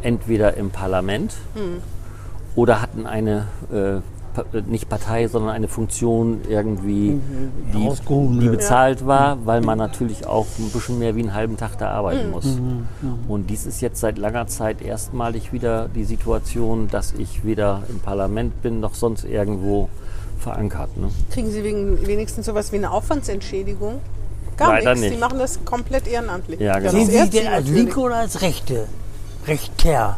D: entweder im Parlament
B: Hm.
D: oder hatten eine äh, nicht Partei, sondern eine Funktion irgendwie, die,
C: Ausgehoben,
D: die
C: ja.
D: bezahlt war, weil man natürlich auch ein bisschen mehr wie einen halben Tag da arbeiten muss. Und dies ist jetzt seit langer Zeit erstmalig wieder die Situation, dass ich weder im Parlament bin noch sonst irgendwo verankert. Ne?
B: Kriegen Sie wegen, wenigstens sowas wie eine Aufwandsentschädigung? Gar
D: Leider
B: nichts. Die
D: nicht.
B: machen das komplett ehrenamtlich.
D: Ja, genau.
C: Sehen Sie denn
B: Sie
C: als. Linke oder als Rechte? Rechter.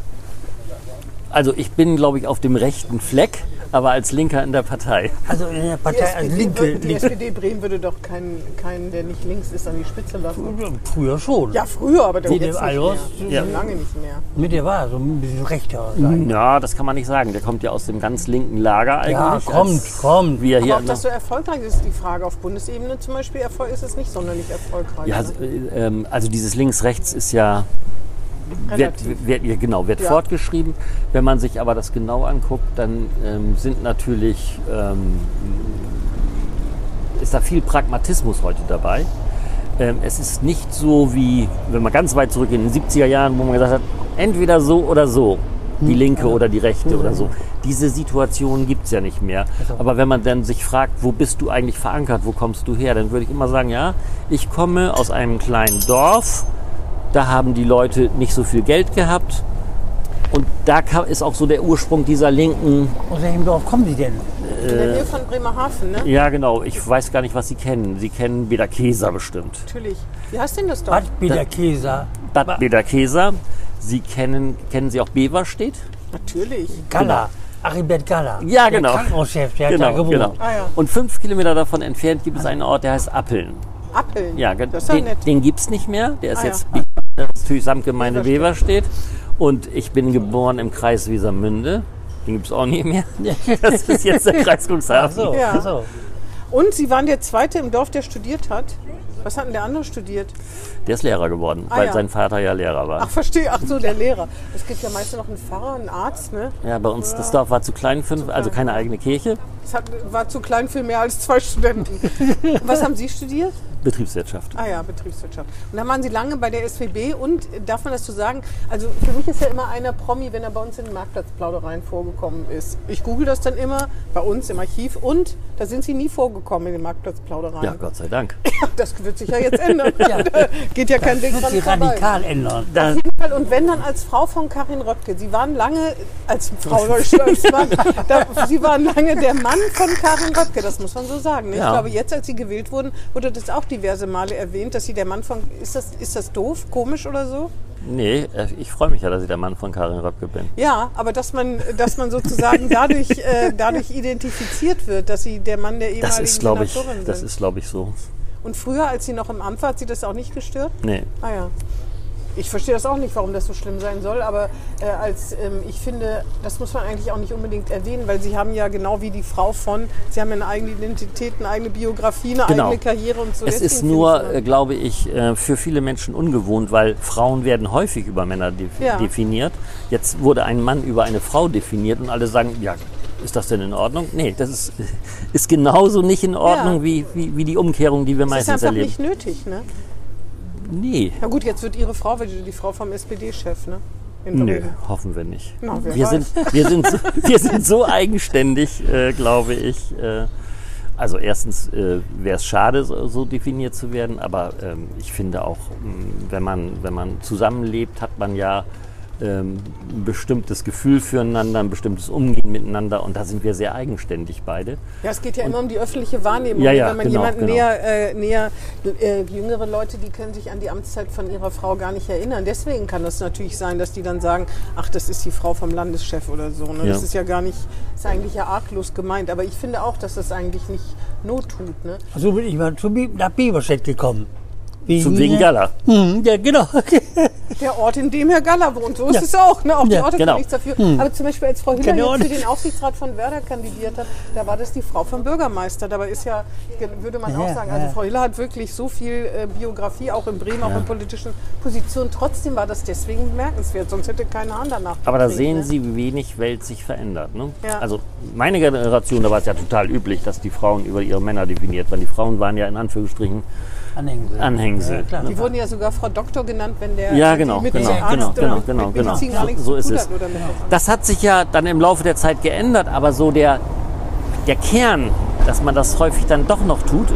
D: Also ich bin, glaube ich, auf dem rechten Fleck, aber als Linker in der Partei.
C: Also in der
B: Die
C: Partei als
B: SPD,
C: Linke.
B: würde, die
C: Linke.
B: SPD Bremen würde doch keinen, keinen, der nicht links ist, an die Spitze lassen.
C: Früher schon.
B: Ja, früher, aber der
C: Wie
B: jetzt
C: dem
B: mehr.
D: Ja.
B: Schon lange nicht mehr.
C: Mit der war so ein bisschen rechter. sein.
D: Ja, das kann man nicht sagen. Der kommt ja aus dem ganz linken Lager eigentlich.
C: Ja, kommt,
D: als
C: kommt.
D: Wir
B: Aber
D: hier
B: ob das so erfolgreich ist, ist die Frage. Auf Bundesebene zum Beispiel ist es nicht sonderlich erfolgreich.
D: ja,
B: ne?
D: äh, ähm, also dieses links-rechts ist ja wird, wird, ja, genau, wird
B: Ja.
D: fortgeschrieben. Wenn man sich aber das genau anguckt, dann ähm, sind natürlich ähm, ist da viel Pragmatismus heute dabei. Ähm, es ist nicht so wie, wenn man ganz weit zurück in den 70er Jahren, wo man gesagt hat, entweder so oder so, die linke oder die rechte oder so. Diese Situation gibt es ja nicht mehr. Aber wenn man dann sich fragt, wo bist du eigentlich verankert, wo kommst du her, dann würde ich immer sagen, ja, ich komme aus einem kleinen Dorf, da haben die Leute nicht so viel Geld gehabt. Und da kam, ist auch so der Ursprung dieser linken
C: Aus welchem Dorf kommen Sie denn?
B: In der Nähe von Bremerhaven, ne?
D: Ja, genau. Ich weiß gar nicht, was Sie kennen. Sie kennen Bederkesa bestimmt.
B: Natürlich. Wie heißt denn das Dorf?
C: Bad Biederkäser.
D: Bad Bederkesa. Sie kennen, kennen Sie auch Beverstedt?
B: Natürlich.
C: Galla. Aribert Galla.
D: Ja, genau.
C: Der Krankenhauschef, der hat da
D: Genau,
C: gewohnt.
D: genau.
B: Ah, ja.
D: Und fünf Kilometer davon entfernt gibt es einen Ort, der heißt Appeln.
B: Appeln.
D: Ja,
B: das ist ja
D: den,
B: nett.
D: den gibt es nicht mehr. Der ist
B: Ah,
D: jetzt
B: ja.
D: Das Samtgemeinde Beverstedt. Und ich bin geboren im Kreis Wesermünde. Den gibt es auch nie mehr. Das ist jetzt der Kreis
C: Ach
D: Cuxhaven.
C: so,
B: Ja.
C: ach so.
B: Und Sie waren der Zweite im Dorf, der studiert hat. Was hat denn der andere studiert?
D: Der ist Lehrer geworden,
B: Ah,
D: weil
B: ja.
D: sein Vater ja Lehrer war.
B: Ach, verstehe. Ach so, der Lehrer. Es gibt ja meistens noch einen Pfarrer, einen Arzt, ne?
D: Ja, bei uns, das Dorf war zu klein, für, also keine eigene Kirche.
B: Es hat, war zu klein für mehr als zwei Studenten. Was haben Sie studiert?
D: Betriebswirtschaft.
B: Ah ja, Betriebswirtschaft. Und dann waren Sie lange bei der SWB und äh, darf man das so sagen? Also für mich ist ja immer einer Promi, wenn er bei uns in den Marktplatzplaudereien vorgekommen ist. Ich google das dann immer bei uns im Archiv und da sind Sie nie vorgekommen in den Marktplatzplaudereien.
D: Ja, Gott sei Dank.
B: Das wird sich ja jetzt ändern. Da geht ja kein Weg
C: Wird
B: dran
C: sich
B: vorbei.
C: radikal ändern.
D: Da,
B: Auf jeden Fall. Und wenn dann als Frau von Karin Röpke. Sie waren lange, als Frau, ich als Mann, da, Sie waren lange der Mann von Karin Röpke, das muss man so sagen. Ne? Ich
D: Ja.
B: glaube, jetzt, als Sie gewählt wurden, wurde das auch diverse Male erwähnt, dass Sie der Mann von, ist das, ist das doof, komisch oder so?
D: Nee, äh, ich freue mich ja, dass ich der Mann von Karin Röpke bin.
B: Ja, aber dass man, dass man sozusagen dadurch, äh, dadurch identifiziert wird, dass Sie der Mann der ehemaligen
D: Das ist, glaube ich,
B: Senatorin
D: das
B: sind.
D: ist, glaube ich, so.
B: Und früher, als Sie noch im Amt war, hat Sie das auch nicht gestört?
D: Nee.
B: Ah ja. Ich verstehe das auch nicht, warum das so schlimm sein soll, aber äh, als ähm, ich finde, das muss man eigentlich auch nicht unbedingt erwähnen, weil sie haben ja genau wie die Frau von, sie haben ja eine eigene Identität, eine eigene Biografie, eine
D: Genau.
B: eigene Karriere und so.
D: Es ist nur, äh, glaube ich, äh, für viele Menschen ungewohnt, weil Frauen werden häufig über Männer def
B: Ja.
D: definiert. Jetzt wurde ein Mann über eine Frau definiert und alle sagen, ja, ist das denn in Ordnung? Nee, das ist, ist genauso nicht in Ordnung
B: Ja.
D: wie, wie, wie die Umkehrung, die wir
B: das ist
D: meistens
B: einfach
D: erleben.
B: nicht nötig, ne?
D: Nee,
B: Na gut, jetzt wird ihre Frau wird die Frau vom SPD-Chef, ne?
D: Nö, hoffen wir nicht.
B: Na,
D: wir,
B: weiß.
D: sind, wir, sind so, wir sind so eigenständig, äh, glaube ich. Äh, also erstens äh, wäre es schade, so, so definiert zu werden, aber ähm, ich finde auch, mh, wenn man, wenn man zusammenlebt, hat man ja ähm, ein bestimmtes Gefühl füreinander, ein bestimmtes Umgehen miteinander und da sind wir sehr eigenständig beide.
B: Ja, es geht ja immer um die öffentliche Wahrnehmung.
D: Ja, ja,
B: Wenn man
D: genau,
B: jemanden
D: genau.
B: näher, äh, näher äh, jüngere Leute, die können sich an die Amtszeit von ihrer Frau gar nicht erinnern. Deswegen kann das natürlich sein, dass die dann sagen, ach, das ist die Frau vom Landeschef oder so. Ne? Das
D: Ja.
B: ist ja gar nicht, ist eigentlich ja arglos gemeint. Aber ich finde auch, dass das eigentlich nicht Not tut. Ne?
C: So bin ich mal zu, nach Biberstedt gekommen.
D: Zum wegen Gala.
C: Hm, ja, genau.
B: Der Ort, in dem Herr Galler wohnt, so ist
C: Ja.
B: es auch. Ne? Auch die
C: Ja,
B: Orte
D: genau.
B: nichts dafür. Aber zum Beispiel, als Frau Hiller jetzt für den Aufsichtsrat von Werder kandidiert hat, da war das die Frau vom Bürgermeister. Dabei ist ja, würde man
C: Ja,
B: auch sagen, also
C: ja.
B: Frau Hiller hat wirklich so viel äh, Biografie, auch in Bremen, auch in politischen Positionen. Trotzdem war das deswegen bemerkenswert, sonst hätte kein Hahn danach
D: Aber da sehen
B: ne?
D: Sie, wie wenig Welt sich verändert. Ne?
B: Ja.
D: Also meine Generation, da war es ja total üblich, dass die Frauen über ihre Männer definiert waren. Die Frauen waren ja in Anführungsstrichen
C: Anhängsel.
D: Anhängsel.
C: Ja, klar.
B: Die wurden ja sogar Frau Doktor genannt, wenn der
D: Ja,
B: die
D: genau,
B: mit
D: genau,
B: dem
C: genau,
B: Arzt
D: genau,
B: oder
D: genau,
B: mit
D: genau.
B: Gar
D: So-
B: nichts
D: so ist es.
B: hat.
D: Das hat sich ja dann im Laufe der Zeit geändert, aber so der, der Kern, dass man das häufig dann doch noch tut,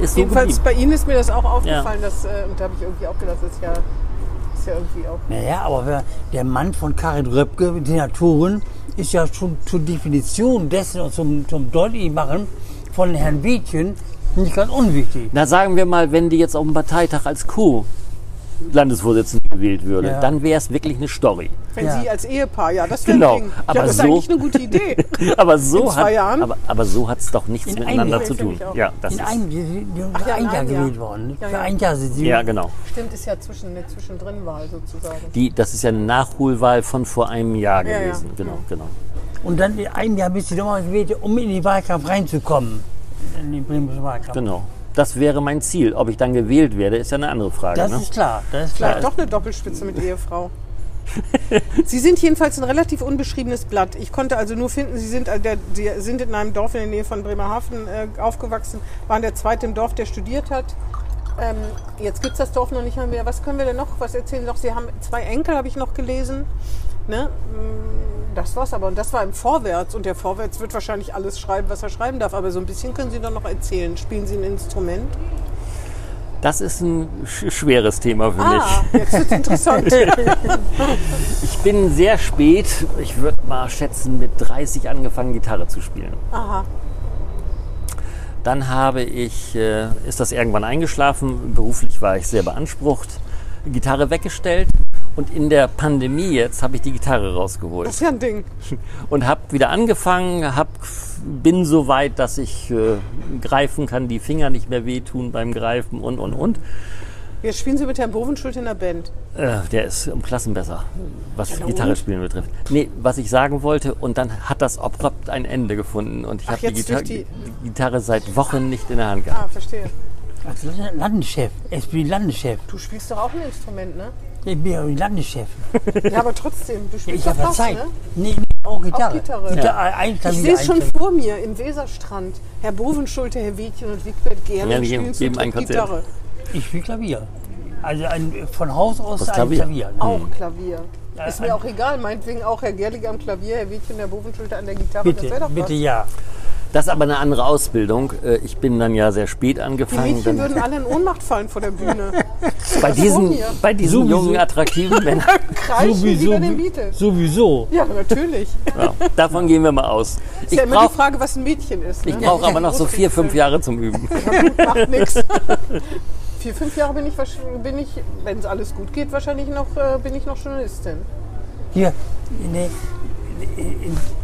D: ist so
B: Jedenfalls
D: geblieben.
B: bei Ihnen ist mir das auch aufgefallen, dass, äh, und da habe ich irgendwie auch gedacht, das ist ja, ist ja irgendwie auch
C: Naja, aber wer- der Mann von Karin Röpke, Senatorin, ist ja schon zur Definition dessen und zum, zum Deutlichmachen von Herrn Wietchen nicht ganz unwichtig.
D: Na sagen wir mal, wenn die jetzt auf dem Parteitag als Co-Landesvorsitzende gewählt würde,
C: Ja.
D: dann wäre es wirklich eine Story.
B: Wenn
C: Ja.
B: Sie als Ehepaar, ja, das wäre
D: Genau, aber
B: ja, das ist
D: so-
B: eigentlich eine gute Idee.
D: aber so
B: In zwei
D: hat,
B: Jahren?
D: aber, aber so hat es doch nichts
C: In
D: miteinander zu tun. Ja, das
C: In
D: ist,
C: einem, die, die, die
B: Ach ja,
C: ein
B: in
C: Jahr gewählt worden.
B: Ja,
C: Für ein Jahr sind sie.
D: ja genau.
B: Stimmt, ist ja zwischen, eine Zwischendrin-Wahl sozusagen.
D: Die, das ist ja eine Nachholwahl von vor einem Jahr
B: Ja, ja.
D: gewesen. Genau, genau.
C: Und dann in einem Jahr bist du nochmal gewählt, um in den Wahlkampf reinzukommen. In den bremischen Wahlkampf.
D: genau. Das wäre mein Ziel. Ob ich dann gewählt werde, ist ja eine andere Frage.
C: Das
D: ne?
C: ist klar. Das ist klar.
B: Vielleicht doch eine Doppelspitze mit Ehefrau. Sie sind jedenfalls ein relativ unbeschriebenes Blatt. Ich konnte also nur finden, Sie sind, äh, der, Sie sind in einem Dorf in der Nähe von Bremerhaven äh, aufgewachsen, waren der Zweite im Dorf, der studiert hat. Ähm, jetzt gibt es das Dorf noch nicht mehr. Was können wir denn noch? Was erzählen Sie noch? Sie haben zwei Enkel, habe ich noch gelesen. Ne? Mm, Das war's aber. Und das war im Vorwärts. Und der Vorwärts wird wahrscheinlich alles schreiben, was er schreiben darf. Aber so ein bisschen können Sie doch noch erzählen. Spielen Sie ein Instrument?
D: Das ist ein sch schweres Thema für
B: Ah,
D: mich.
B: jetzt wird's interessant.
D: Ich bin sehr spät, ich würde mal schätzen, mit 30 angefangen, Gitarre zu spielen.
B: Aha.
D: Dann habe ich, äh, ist das irgendwann eingeschlafen, beruflich war ich sehr beansprucht, Gitarre weggestellt und in der Pandemie jetzt habe ich die Gitarre rausgeholt.
B: Das ist ja ein Ding.
D: und habe wieder angefangen, hab, bin so weit, dass ich äh, greifen kann, die Finger nicht mehr wehtun beim Greifen und und und.
B: Jetzt spielen Sie mit Herrn Bovenschulte in der Band.
D: Äh, der ist um Klassen besser, was
B: Ja,
D: Gitarre spielen betrifft. Nee, was ich sagen wollte, und dann hat das abrupt ein Ende gefunden und ich habe die,
B: durch die-
D: Gitarre seit Wochen nicht in der Hand gehabt.
B: Ah, verstehe.
C: Als Landeschef, SPD-Landeschef.
B: Du spielst doch auch ein Instrument, ne?
C: Ich bin ja Landeschef.
B: Ja, aber trotzdem, du
C: Ja,
B: spielst
C: ich
B: doch
C: habe Zeit.
B: ne?
C: Nee, nee, auch Gitarre.
B: Gitarre.
C: Gitarre ein
B: Ich
C: Klavier,
B: sehe es schon vor mir im Weserstrand. Herr Bovenschulte, Herr Wiedchen und Wigbert gerne
D: Ja, die
B: spielen zu
D: geben ein Konzert.
B: Gitarre.
C: Ich spiele Klavier. Also ein, von Haus aus ein
D: Klavier.
C: Klavier.
B: Auch Klavier. Ist mir auch egal, meinetwegen auch Herr Gerlig am Klavier, Herr Wiedchen, Herr Bovenschulte an der Gitarre. das
C: Bitte,
B: wäre doch
C: bitte
B: was.
C: ja.
D: Das ist aber eine andere Ausbildung. Äh, Ich bin dann ja sehr spät
B: Die
D: angefangen.
B: Mädchen
D: Dann
B: würden alle in Ohnmacht fallen vor der Bühne.
D: bei diesen, bei diesen
C: Sowieso.
D: jungen, attraktiven Männern.
B: Kreischen wie bei den Beatles.
C: sowieso.
B: Ja, natürlich.
D: Ja, davon gehen wir mal aus.
B: Ist
D: Ich
B: ja immer die
D: brauche
B: Frage, was ein Mädchen ist. Ne?
D: ich brauch aber noch so vier, fünf Jahre zum Üben.
B: Macht nichts. Vier, fünf Jahre bin ich, bin ich wenn es alles gut geht, wahrscheinlich noch, äh, bin ich noch Journalistin.
C: Hier, nee,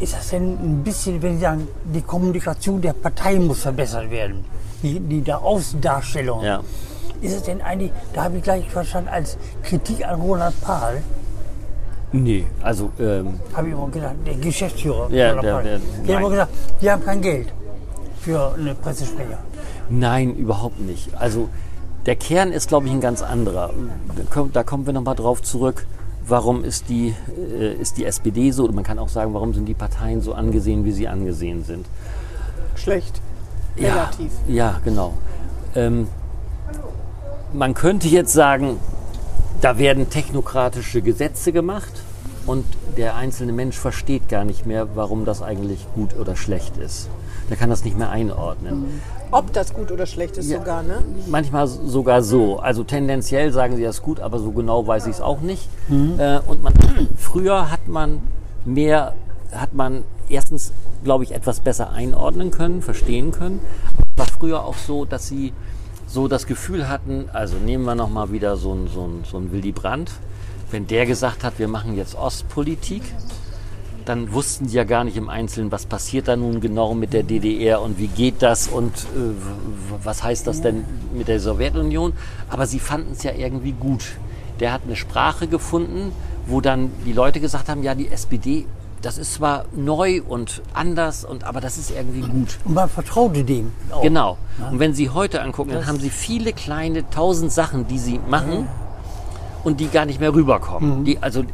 C: ist das denn ein bisschen, wenn Sie sagen, die Kommunikation der Partei muss verbessert werden? Die, die der Außendarstellung.
D: Ja.
C: Ist es denn eigentlich, da habe ich gleich verstanden, als Kritik an Roland Pahl,
D: Nee, also ähm,
C: habe ich immer gedacht, der Geschäftsführer.
D: Ja,
C: Roland
D: der-
C: Pahl,
D: der-
C: der immer gesagt, die haben kein Geld für eine Pressesprecher.
D: Nein, überhaupt nicht. Also der Kern ist, glaube ich, ein ganz anderer. Da kommen wir nochmal drauf zurück. Warum ist die, äh, ist die SPD so? Und man kann auch sagen, warum sind die Parteien so angesehen, wie sie angesehen sind?
B: Schlecht. Relativ.
D: Ja, ja genau. Ähm, man könnte jetzt sagen, da werden technokratische Gesetze gemacht und der einzelne Mensch versteht gar nicht mehr, warum das eigentlich gut oder schlecht ist. Der kann das nicht mehr einordnen.
B: Ob das gut oder schlecht ist
D: Ja.
B: sogar, ne?
D: Manchmal sogar so. Also tendenziell sagen sie das gut, aber so genau weiß ich es auch nicht. Äh, und man, früher hat man mehr, hat man erstens, glaube ich, etwas besser einordnen können, verstehen können. Aber es war früher auch so, dass sie so das Gefühl hatten, also nehmen wir nochmal wieder so einen so einen- so einen Willy Brandt, wenn der gesagt hat, wir machen jetzt Ostpolitik, dann wussten die ja gar nicht im Einzelnen, was passiert da nun genau mit der DDR und wie geht das und äh, was heißt das denn mit der Sowjetunion. Aber sie fanden es ja irgendwie gut. Der hat eine Sprache gefunden, wo dann die Leute gesagt haben, ja, die SPD, das ist zwar neu und anders, und, aber das ist irgendwie gut.
C: Und man vertraute dem. Auch.
D: Genau. Und wenn Sie heute angucken, dann haben Sie viele kleine tausend Sachen, die Sie machen und die gar nicht mehr rüberkommen. Die, also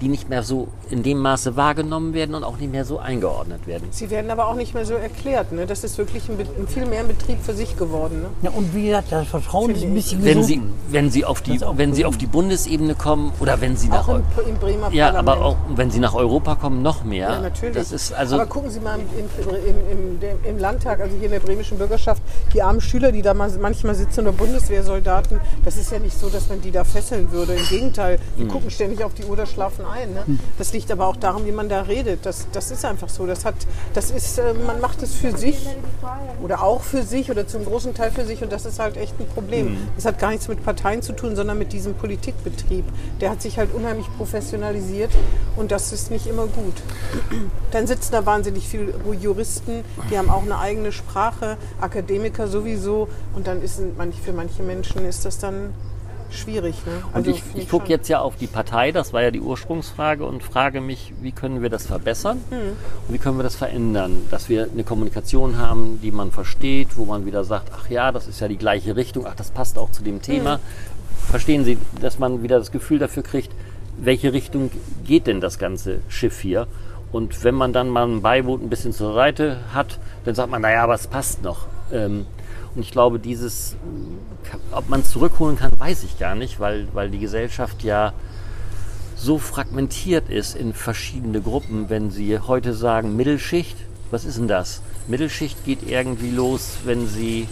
D: die nicht mehr so in dem Maße wahrgenommen werden und auch nicht mehr so eingeordnet werden.
B: Sie werden aber auch nicht mehr so erklärt, ne? Das ist wirklich ein, ein viel mehr ein Betrieb für sich geworden, ne?
C: Ja, und wie gesagt, das Vertrauen ist ein bisschen
D: Wenn Sie, wenn Sie auf die, wenn Sie auf die Bundesebene kommen oder wenn Sie nach
B: Auch im, im Bremer
D: ja,
B: Parlament.
D: aber auch wenn Sie nach Europa kommen, noch mehr.
B: Ja, natürlich.
D: Das ist also
B: Aber gucken Sie mal im, im, im, im, im Landtag, also hier in der bremischen Bürgerschaft, die armen Schüler, die da mal, manchmal sitzen oder Bundeswehrsoldaten, das ist ja nicht so, dass man die da fesseln würde. Im Gegenteil, die
D: Hm.
B: gucken ständig auf die Uhr oder schlafen ein. Ne? Das liegt aber auch daran, wie man da redet. Das, das ist einfach so. Das hat, das ist, äh, man macht es für sich oder auch für sich oder zum großen Teil für sich und das ist halt echt ein Problem.
D: Hm.
B: Das hat gar nichts mit Parteien zu tun, sondern mit diesem Politikbetrieb. Der hat sich halt unheimlich professionalisiert und das ist nicht immer gut. Dann sitzen da wahnsinnig viele Juristen, die haben auch eine eigene Sprache, Akademiker sowieso und dann ist manch, für manche Menschen ist das dann schwierig. Ne?
D: Und ich, ich gucke jetzt ja auf die Partei, das war ja die Ursprungsfrage, und frage mich, wie können wir das verbessern
B: Hm.
D: und wie können wir das verändern, dass wir eine Kommunikation haben, die man versteht, wo man wieder sagt, ach ja, das ist ja die gleiche Richtung, ach, das passt auch zu dem Thema.
B: Hm.
D: Verstehen Sie, dass man wieder das Gefühl dafür kriegt, welche Richtung geht denn das ganze Schiff hier? Und wenn man dann mal ein Beiboot ein bisschen zur Seite hat, dann sagt man, naja, aber es passt noch. Ähm, und ich glaube, dieses, ob man es zurückholen kann, weiß ich gar nicht, weil, weil die Gesellschaft ja so fragmentiert ist in verschiedene Gruppen. Wenn Sie heute sagen Mittelschicht, was ist denn das? Mittelschicht geht irgendwie los, wenn Sie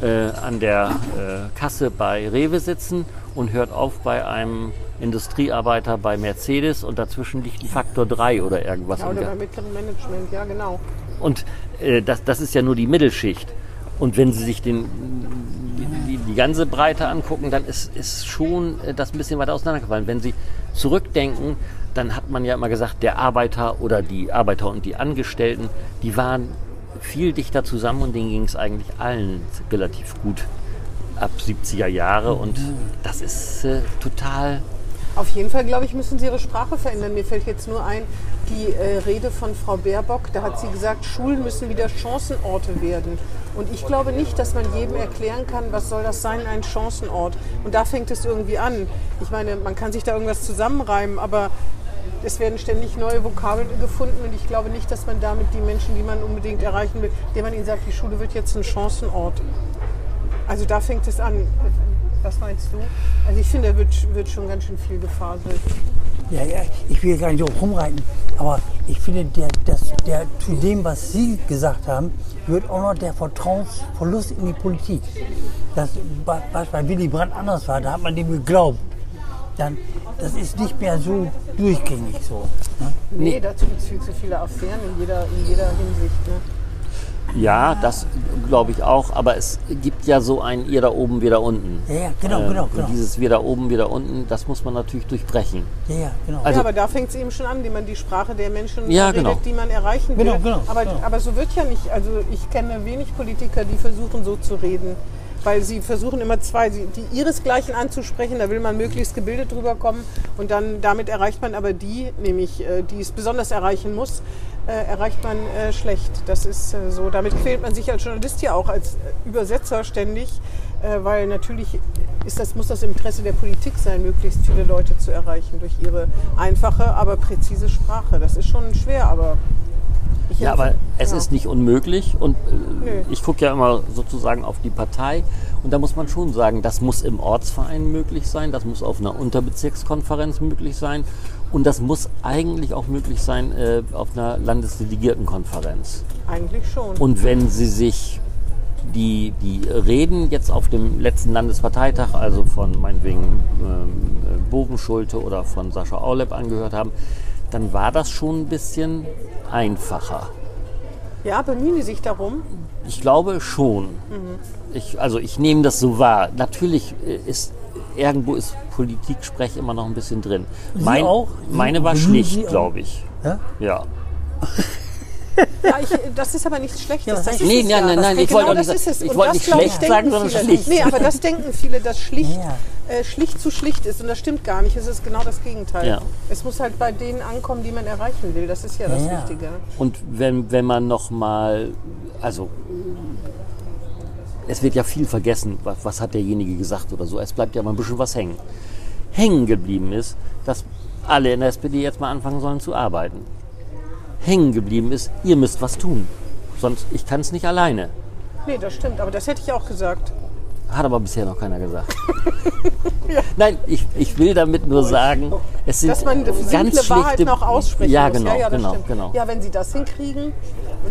D: äh, an der äh, Kasse bei Rewe sitzen und hört auf bei einem Industriearbeiter bei Mercedes und dazwischen liegt ein Faktor 3 oder irgendwas.
B: Ja, oder beim mittleren Management, ja genau.
D: Und äh, das, das ist ja nur die Mittelschicht. Und wenn Sie sich den, die, die ganze Breite angucken, dann ist, ist schon äh, das ein bisschen weiter auseinandergefallen. Wenn Sie zurückdenken, dann hat man ja immer gesagt, der Arbeiter oder die Arbeiter und die Angestellten, die waren viel dichter zusammen und denen ging es eigentlich allen relativ gut. ab 70er Jahre und das ist äh, total.
B: Auf jeden Fall, glaube ich, müssen sie ihre Sprache verändern. Mir fällt jetzt nur ein, die äh, Rede von Frau Baerbock, da hat sie gesagt, Schulen müssen wieder Chancenorte werden. Und ich glaube nicht, dass man jedem erklären kann, was soll das sein, ein Chancenort. Und da fängt es irgendwie an. Ich meine, man kann sich da irgendwas zusammenreimen, aber es werden ständig neue Vokabeln gefunden und ich glaube nicht, dass man damit die Menschen, die man unbedingt erreichen will, indem man ihnen sagt, die Schule wird jetzt ein Chancenort. Also da fängt es an. Was meinst du? Also ich finde, da wird, wird schon ganz schön viel gefaselt.
C: Ja, ja, ich will gar nicht so rumreiten, aber ich finde, der, das, der, zu dem, was Sie gesagt haben, gehört auch noch der Vertrauensverlust in die Politik. Das, was bei Willy Brandt anders war, da hat man dem geglaubt. Dann, das ist nicht mehr so durchgängig so. Ne?
B: Nee, dazu gibt es viel zu viele Affären in jeder, in jeder Hinsicht. Ne?
D: Ja, das glaube ich auch, aber es gibt ja so ein ihr da oben, wir da unten.
C: Ja, ja, genau,
D: Ähm,
C: genau,
D: und
C: genau.
D: Dieses wir da oben, wir da unten, das muss man natürlich durchbrechen.
C: Ja, ja, genau.
D: Also-
B: ja, aber da fängt es eben schon an, wie man die Sprache der Menschen
D: Ja,
B: redet,
D: genau.
B: die man erreichen will.
C: Genau, genau,
B: aber,
C: genau.
B: aber so wird ja nicht. Also ich kenne wenig Politiker, die versuchen so zu reden. Weil sie versuchen immer zwei, die ihresgleichen anzusprechen, da will man möglichst gebildet drüber kommen und dann damit erreicht man aber die, nämlich äh, die es besonders erreichen muss, erreicht man äh, schlecht. Das ist äh, so. Damit quält man sich als Journalist ja auch als äh, Übersetzer ständig, äh, weil natürlich ist das, muss das Interesse der Politik sein, möglichst viele Leute zu erreichen durch ihre einfache, aber präzise Sprache. Das ist schon schwer, aber
D: Ja, aber es
B: ja.
D: ist nicht unmöglich und äh, ich gucke ja immer sozusagen auf die Partei und da muss man schon sagen, das muss im Ortsverein möglich sein, das muss auf einer Unterbezirkskonferenz möglich sein und das muss eigentlich auch möglich sein äh, auf einer Landesdelegiertenkonferenz.
B: eigentlich schon.
D: Und wenn Sie sich die, die Reden jetzt auf dem letzten Landesparteitag, also von meinetwegen ähm, äh, Bogenschulte oder von Sascha Aulep angehört haben, dann war das schon ein bisschen einfacher.
B: ja, bemühen die sich darum.
D: Ich glaube schon. Ich, also ich nehme das so wahr. Natürlich äh, ist irgendwo ist Politik-Sprech immer noch ein bisschen drin.
C: Sie auch? Sie-
D: Meine war schlicht,
C: auch?
D: glaube ich.
C: Ja?
D: Ja.
B: Ja, ich, das ist aber nichts Schlechtes.
C: Ja,
B: das
D: Nee, nein,
B: ja.
D: nein, nein, ich
B: genau
D: wollte auch
B: das
D: nicht
B: ist
D: sagen-
B: es.
D: ich
B: Und
D: wollte
B: das,
D: nicht schlecht sagen, sondern schlicht.
B: Nee, aber das denken viele, dass schlicht,
C: Ja.
B: äh, schlicht zu schlicht ist. Und das stimmt gar nicht. Es ist genau das Gegenteil.
D: Ja.
B: Es muss halt bei denen ankommen, die man erreichen will. Das ist ja das. Wichtige.
D: Und wenn, wenn man noch mal, also es wird ja viel vergessen, was, was hat derjenige gesagt oder so. Es bleibt ja mal ein bisschen was hängen. Hängen geblieben ist, dass alle in der SPD jetzt mal anfangen sollen zu arbeiten. Hängen geblieben ist, ihr müsst was tun. Sonst, ich kann es nicht alleine.
B: Nee, das stimmt. Aber das hätte ich auch gesagt.
D: Hat aber bisher noch keiner gesagt. Nein, ich, ich will damit nur sagen, es sind
B: Dass man
D: ganz
B: simple Wahrheiten
D: schlichte...
B: auch aussprechen
D: ja,
B: muss.
D: Genau,
B: ja, ja,
D: genau, genau.
B: Ja, wenn sie das hinkriegen,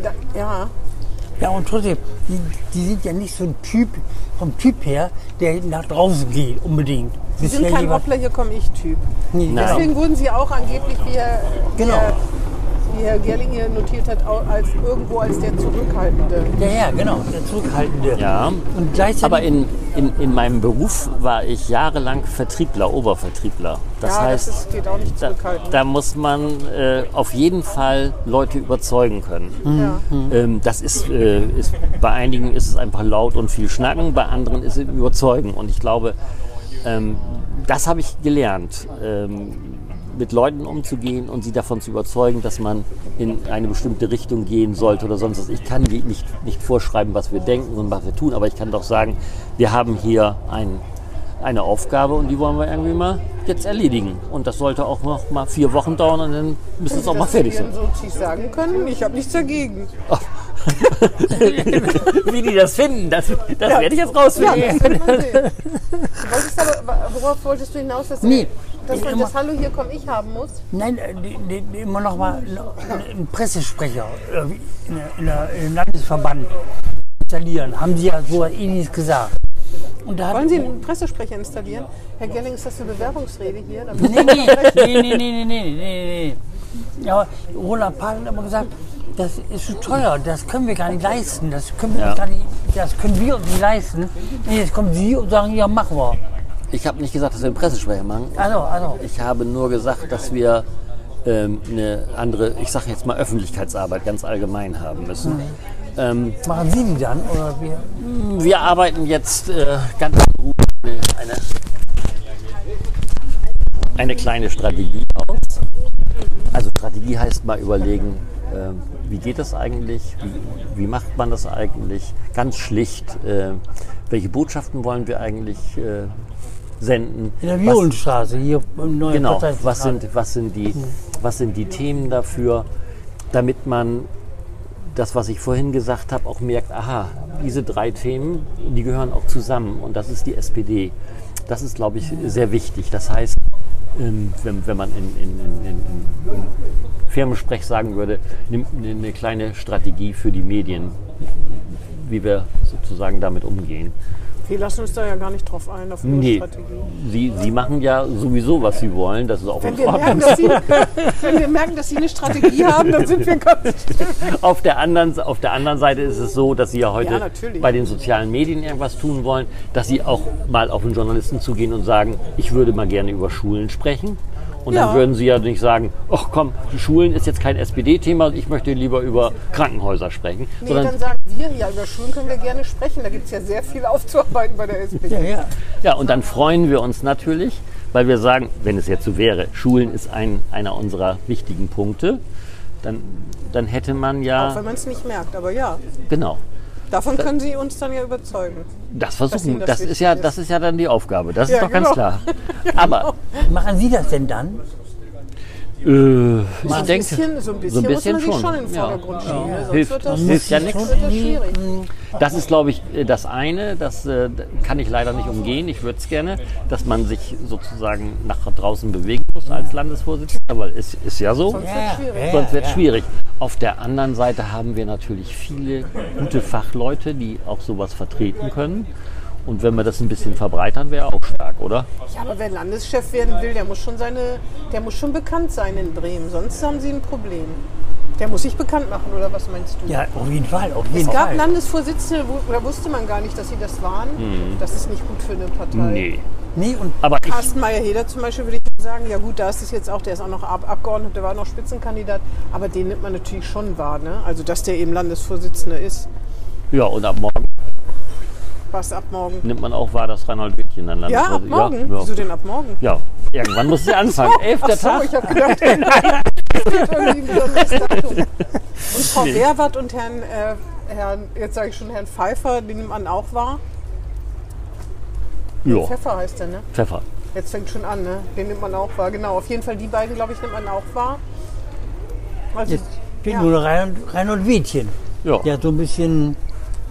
B: da, ja.
C: Ja, und trotzdem, die, die sind ja nicht so ein Typ, vom Typ her, der nach draußen geht, unbedingt.
B: Sie sind kein Hoppla, hier komme ich Typ.
C: Nee,
D: Nein.
C: genau.
B: Deswegen wurden sie auch angeblich, wie Herr,
C: Genau.
B: Herr, wie Herr Gerling hier notiert hat, als irgendwo als der Zurückhaltende.
C: Ja, ja, genau, der Zurückhaltende.
D: Ja.
C: Und gleichzeitig,
D: Aber in, in, in meinem Beruf war ich jahrelang Vertriebler, Obervertriebler. Das
B: ja,
D: heißt,
B: das ist, geht auch nicht
D: da,
B: zurückhalten.
D: da muss man äh, auf jeden Fall Leute überzeugen können.
B: ja.
D: Ähm, das ist, äh, ist, bei einigen ist es einfach laut und viel schnacken, bei anderen ist es überzeugen. Und ich glaube, ähm, das habe ich gelernt, ähm, mit Leuten umzugehen und sie davon zu überzeugen, dass man in eine bestimmte Richtung gehen sollte oder sonst was. Ich kann die nicht, nicht vorschreiben, was wir denken und was wir tun, aber ich kann doch sagen, wir haben hier ein, eine Aufgabe und die wollen wir irgendwie mal jetzt erledigen. Und das sollte auch noch mal vier Wochen dauern und dann müssen es auch mal fertig sein.
B: Sozis sagen können, ich habe nichts dagegen.
D: Wie die das finden, das, das werde ich jetzt
B: Ja,
D: rausfinden.
B: Du wolltest aber, worauf wolltest du hinaus, dass,
C: Nee,
B: dass man das Hallo, hier komme ich haben muss?
C: Nein, äh, die, die, immer noch mal äh, einen Pressesprecher äh, in, in, in, im Landesverband installieren. Haben Sie ja so ähnliches eh gesagt.
B: Wollen Sie einen Pressesprecher installieren? Herr Gelling, ist das eine Bewerbungsrede hier?
C: Nein, nein, nein, nein, nein, nein. Ja, Roland Pahl hat immer gesagt, das ist zu teuer, das können wir gar nicht leisten, das können wir,
D: ja.
C: nicht, das können wir uns nicht leisten. Nee, jetzt kommen Sie und sagen, ja, machen wir.
D: Ich habe nicht gesagt, dass wir einen Pressesprecher machen.
C: Also, also,
D: Ich habe nur gesagt, dass wir ähm, eine andere, ich sage jetzt mal Öffentlichkeitsarbeit ganz allgemein haben müssen. Ähm,
C: Machen Sie die dann? Oder wir?
D: wir arbeiten jetzt äh, ganz in Ruhe eine, eine kleine Strategie aus. Also Strategie heißt mal überlegen, äh, wie geht das eigentlich, wie, wie macht man das eigentlich, ganz schlicht, äh, welche Botschaften wollen wir eigentlich äh, senden.
C: In der
D: Was-
C: Violenstraße, hier im neuen
D: Genau, was sind, was, sind die, was sind die Themen dafür, damit man das, was ich vorhin gesagt habe, auch merkt, aha, diese drei Themen, die gehören auch zusammen und das ist die SPD. Das ist, glaube ich, sehr wichtig. Das heißt, ähm, wenn, wenn man in, in, in, in, in Firmensprech sagen würde, nimmt eine kleine Strategie für die Medien, wie wir sozusagen damit umgehen.
B: Wir lassen uns da ja gar nicht drauf ein, auf Ihre
D: Nee,
B: Strategie.
D: Sie, Sie machen ja sowieso, was Sie wollen. Das ist auch
B: Wenn
D: in
B: wir, merken, dass Sie, wenn wir merken, dass Sie eine Strategie haben, dann sind wir ganz
D: Auf der, anderen, auf der anderen Seite ist es so, dass Sie ja heute
B: Ja,
D: bei den sozialen Medien irgendwas tun wollen, dass Sie auch mal auf einen Journalisten zugehen und sagen, ich würde mal gerne über Schulen sprechen. Und
B: Ja.
D: dann würden Sie ja nicht sagen, ach komm, Schulen ist jetzt kein SPD-Thema, ich möchte lieber über Krankenhäuser sprechen.
B: Nee,
D: Sondern,
B: dann sagen wir, ja, über Schulen können wir gerne sprechen. Da gibt es ja sehr viel aufzuarbeiten bei der SPD.
C: Ja, ja.
D: ja, und dann freuen wir uns natürlich, weil wir sagen, wenn es jetzt so wäre, Schulen ist ein, einer unserer wichtigen Punkte, dann, dann hätte man
B: Auch
D: ja,
B: wenn man es nicht merkt, aber ja,
D: genau,
B: davon können Sie uns dann ja überzeugen.
D: Das versuchen,
B: das
D: das, ist ja,
B: wichtig
D: das ist ja dann die Aufgabe. Das
B: Ja,
D: ist doch ganz
B: genau.
D: klar. Aber
C: Machen Sie das denn dann?
D: Äh, ich denke,
B: bisschen, so ein bisschen,
D: so ein bisschen
B: muss man sich
D: schon.
B: schon in den
D: Ja.
B: Vordergrund schieben. Ne? Sonst
D: Hilft.
B: wird das,
D: Hilft ja nichts.
B: das
D: ist, glaube ich, das eine. Das äh, kann ich leider nicht umgehen. Ich würde es gerne, dass man sich sozusagen nach draußen bewegen muss als Landesvorsitzender, weil es ist ja so.
B: Sonst wird schwierig.
D: Sonst wird es schwierig. Auf der anderen Seite haben wir natürlich viele gute Fachleute, die auch sowas vertreten können. Und wenn wir das ein bisschen verbreitern, wäre auch stark, oder?
B: Ja, aber wer Landeschef werden will, der muss schon seine, der muss schon bekannt sein in Bremen. Sonst haben Sie ein Problem. Der muss sich bekannt machen, oder was meinst du?
C: Ja, auf jeden Fall. Auf jeden
B: Es gab
C: Fall.
B: Landesvorsitzende, wo, da wusste man gar nicht, dass sie das waren. Das ist nicht gut für eine Partei.
D: Mhm. Nee.
C: Nee, und
D: Aber
B: Carsten Meyer-Heder zum Beispiel würde ich sagen, ja gut, da ist es jetzt auch, der ist auch noch Ab Abgeordneter, der war noch Spitzenkandidat, aber den nimmt man natürlich schon wahr, ne? Also dass der eben Landesvorsitzender ist,
D: ja, und ab morgen
B: was ab morgen.
D: nimmt man auch wahr, dass Reinhold Wittchen dann
B: Ja, ab morgen?
D: Ja,
B: Wieso denn ab morgen?
D: ja. irgendwann muss sie anfangen. Elfter
B: Ach so,
D: Tag.
B: ich habe gedacht, es gibt irgendwie ein besonderes Datum. Und Frau Wehrwart und Herrn, äh, Herrn, jetzt sage ich schon Herrn Pfeiffer, den nimmt man auch wahr.
D: Ja,
B: Pfeffer heißt der, ne?
D: Pfeffer.
B: Jetzt fängt schon an, ne? Den nimmt man auch wahr. Genau, auf jeden Fall die beiden, glaube ich, nimmt man auch wahr. Also,
C: jetzt fehlt
B: ja.
C: nur Reinhold, Reinhold Wädchen,
D: Ja.
C: der so ein bisschen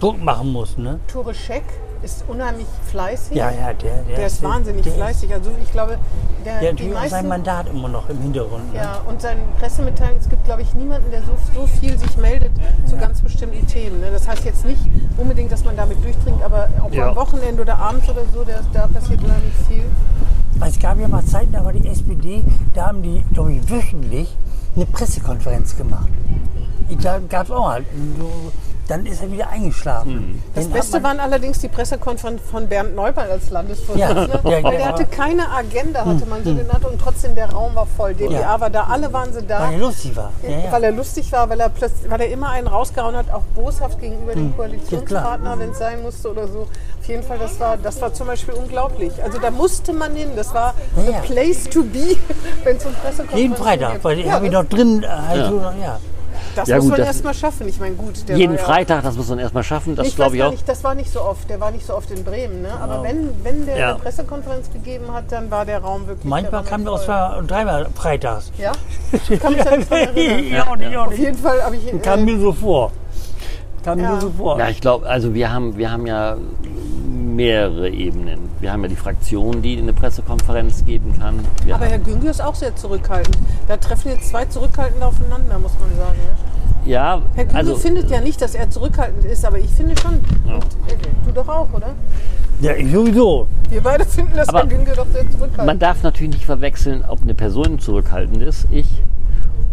C: Druck machen muss. Ne?
B: Tore Scheck ist unheimlich fleißig.
C: Ja, ja, der, der,
B: Der ist wahnsinnig
C: der
B: fleißig. Also ich glaube, der,
C: Der hat
B: die
C: auch sein
B: meisten,
C: Mandat immer noch im Hintergrund. Ne?
B: ja, und seine Pressemitteilungen, es gibt, glaube ich, niemanden, der so, so viel sich meldet zu ganz bestimmten Themen. Ne? Das heißt jetzt nicht unbedingt, dass man damit durchdringt, aber auch
D: Ja.
B: am Wochenende oder abends oder so, der, da passiert unheimlich viel.
C: Weil Es gab ja mal Zeiten, da war die SPD, da haben die, glaube ich, wöchentlich eine Pressekonferenz gemacht. Da gab es auch halt. So, dann ist er wieder eingeschlafen.
B: Das
C: Den hat
B: Beste waren allerdings die Pressekonferenz von Bernd Neumann als Landesvorsitzender.
C: Ja, ja,
B: der
C: ja.
B: hatte keine Agenda, hatte man so genannt, und trotzdem der Raum war voll. DDR
C: Ja.
B: war da, alle waren sie da.
C: Weil er lustig war. Ja, ja.
B: Weil er lustig war, weil er, plötzlich, weil er immer einen rausgehauen hat, auch boshaft gegenüber
C: Hm.
B: dem Koalitionspartner, wenn es sein musste oder so. Auf jeden Fall, das war, das war zum Beispiel unglaublich. Also da musste man hin. Das war
C: Ja,
B: the
C: ja.
B: place to be, wenn es um Pressekonferenzen
C: Jeden Freitag, weil
B: ja,
C: habe ich noch drin. äh, Halt
D: Ja.
C: Ja.
B: Das
D: Ja,
B: muss
D: gut,
B: man
D: das-
B: erst mal schaffen. Ich meine, gut. der
D: Jeden
B: ja-
D: Freitag, das muss man erstmal schaffen, das glaube ich auch.
B: nicht, das war nicht so oft. Der war nicht so oft in Bremen. Ne? Aber wenn, wenn der
D: Ja.
B: eine Pressekonferenz gegeben hat, dann war der Raum wirklich.
C: Manchmal kam der zwei, dreimal freitags.
B: Ja? Kann mich nicht
C: ja, auch nicht, auch
B: Auf jeden Fall habe ich.
C: Kam
B: Äh,
C: mir so vor. Kam
B: Ja.
C: mir so vor.
D: Ja, ich glaube, also wir haben, wir haben ja mehrere Ebenen. Wir haben ja die Fraktion, die eine Pressekonferenz geben kann. Wir
B: aber Herr Güngel ist auch sehr zurückhaltend. Da treffen jetzt zwei zurückhaltende aufeinander, muss man sagen. Ne?
D: ja,
B: Herr Güngel
D: also
B: findet ja nicht, dass er zurückhaltend ist, aber ich finde schon. Und, äh, du doch auch, oder?
C: Ja, ich sowieso.
B: Wir beide finden, dass
D: Aber
B: Herr Güngel doch sehr zurückhaltend
D: man darf natürlich nicht verwechseln, ob eine Person zurückhaltend ist, ich,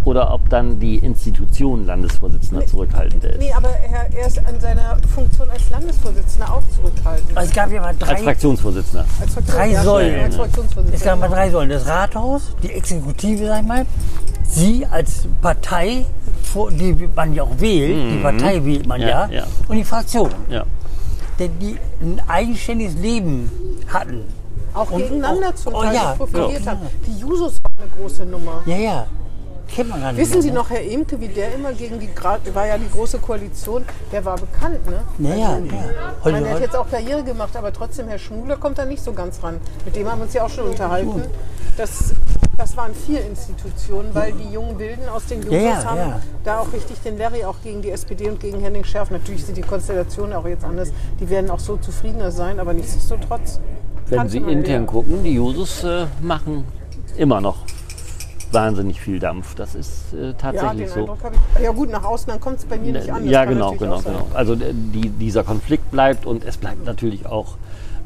D: oder ob dann die Institution Landesvorsitzender zurückhaltend ist.
B: Nee, aber er, er ist an seiner Funktion als Landesvorsitzender auch zurückhaltend.
C: Also es gab ja mal
D: Als
C: drei,
D: Fraktionsvorsitzender.
B: Als Fraktion-
C: drei
B: ja,
C: Säulen.
B: Als Fraktionsvorsitzender.
C: es gab mal drei Säulen. Das Rathaus, die Exekutive, sag ich mal, Sie als Partei die man ja auch wählt, die Partei wählt man
D: Ja,
C: ja,
D: ja.
C: und die Fraktion.
D: Ja.
C: Denn die ein eigenständiges Leben hatten.
B: Auch
C: Und
B: gegeneinander
C: auch-
B: zum
C: oh
B: Teil
C: ja,
B: profiliert
C: ja.
B: haben. Die Jusos waren eine große Nummer.
C: Ja, ja. Kennt man gar nicht.
B: Wissen
C: mehr,
B: Sie
C: ne?
B: noch, Herr Emke, wie der immer gegen die, war ja die große Koalition, der war bekannt, ne?
C: Ja, ja, ja. Heute,
B: meine, er hat jetzt auch Karriere gemacht, aber trotzdem, Herr Schmuler kommt da nicht so ganz ran. Mit dem haben wir uns ja auch schon unterhalten. Das, das waren vier Institutionen, weil die jungen Wilden aus den Jusos
C: Ja, ja,
B: haben
C: ja.
B: da auch richtig den Larry auch gegen die SPD und gegen Henning Schärf. Natürlich sind die Konstellationen auch jetzt anders. Die werden auch so zufriedener sein, aber nichtsdestotrotz.
D: Wenn Sie intern gucken, die Jusos äh, machen immer noch wahnsinnig viel Dampf. Das ist äh,
B: Ja,
D: tatsächlich
B: den
D: so.
B: Ja gut, nach außen, dann kommt es bei mir nicht an. Das
D: ja, genau, genau, genau. Also äh, die, dieser Konflikt bleibt und es bleibt natürlich auch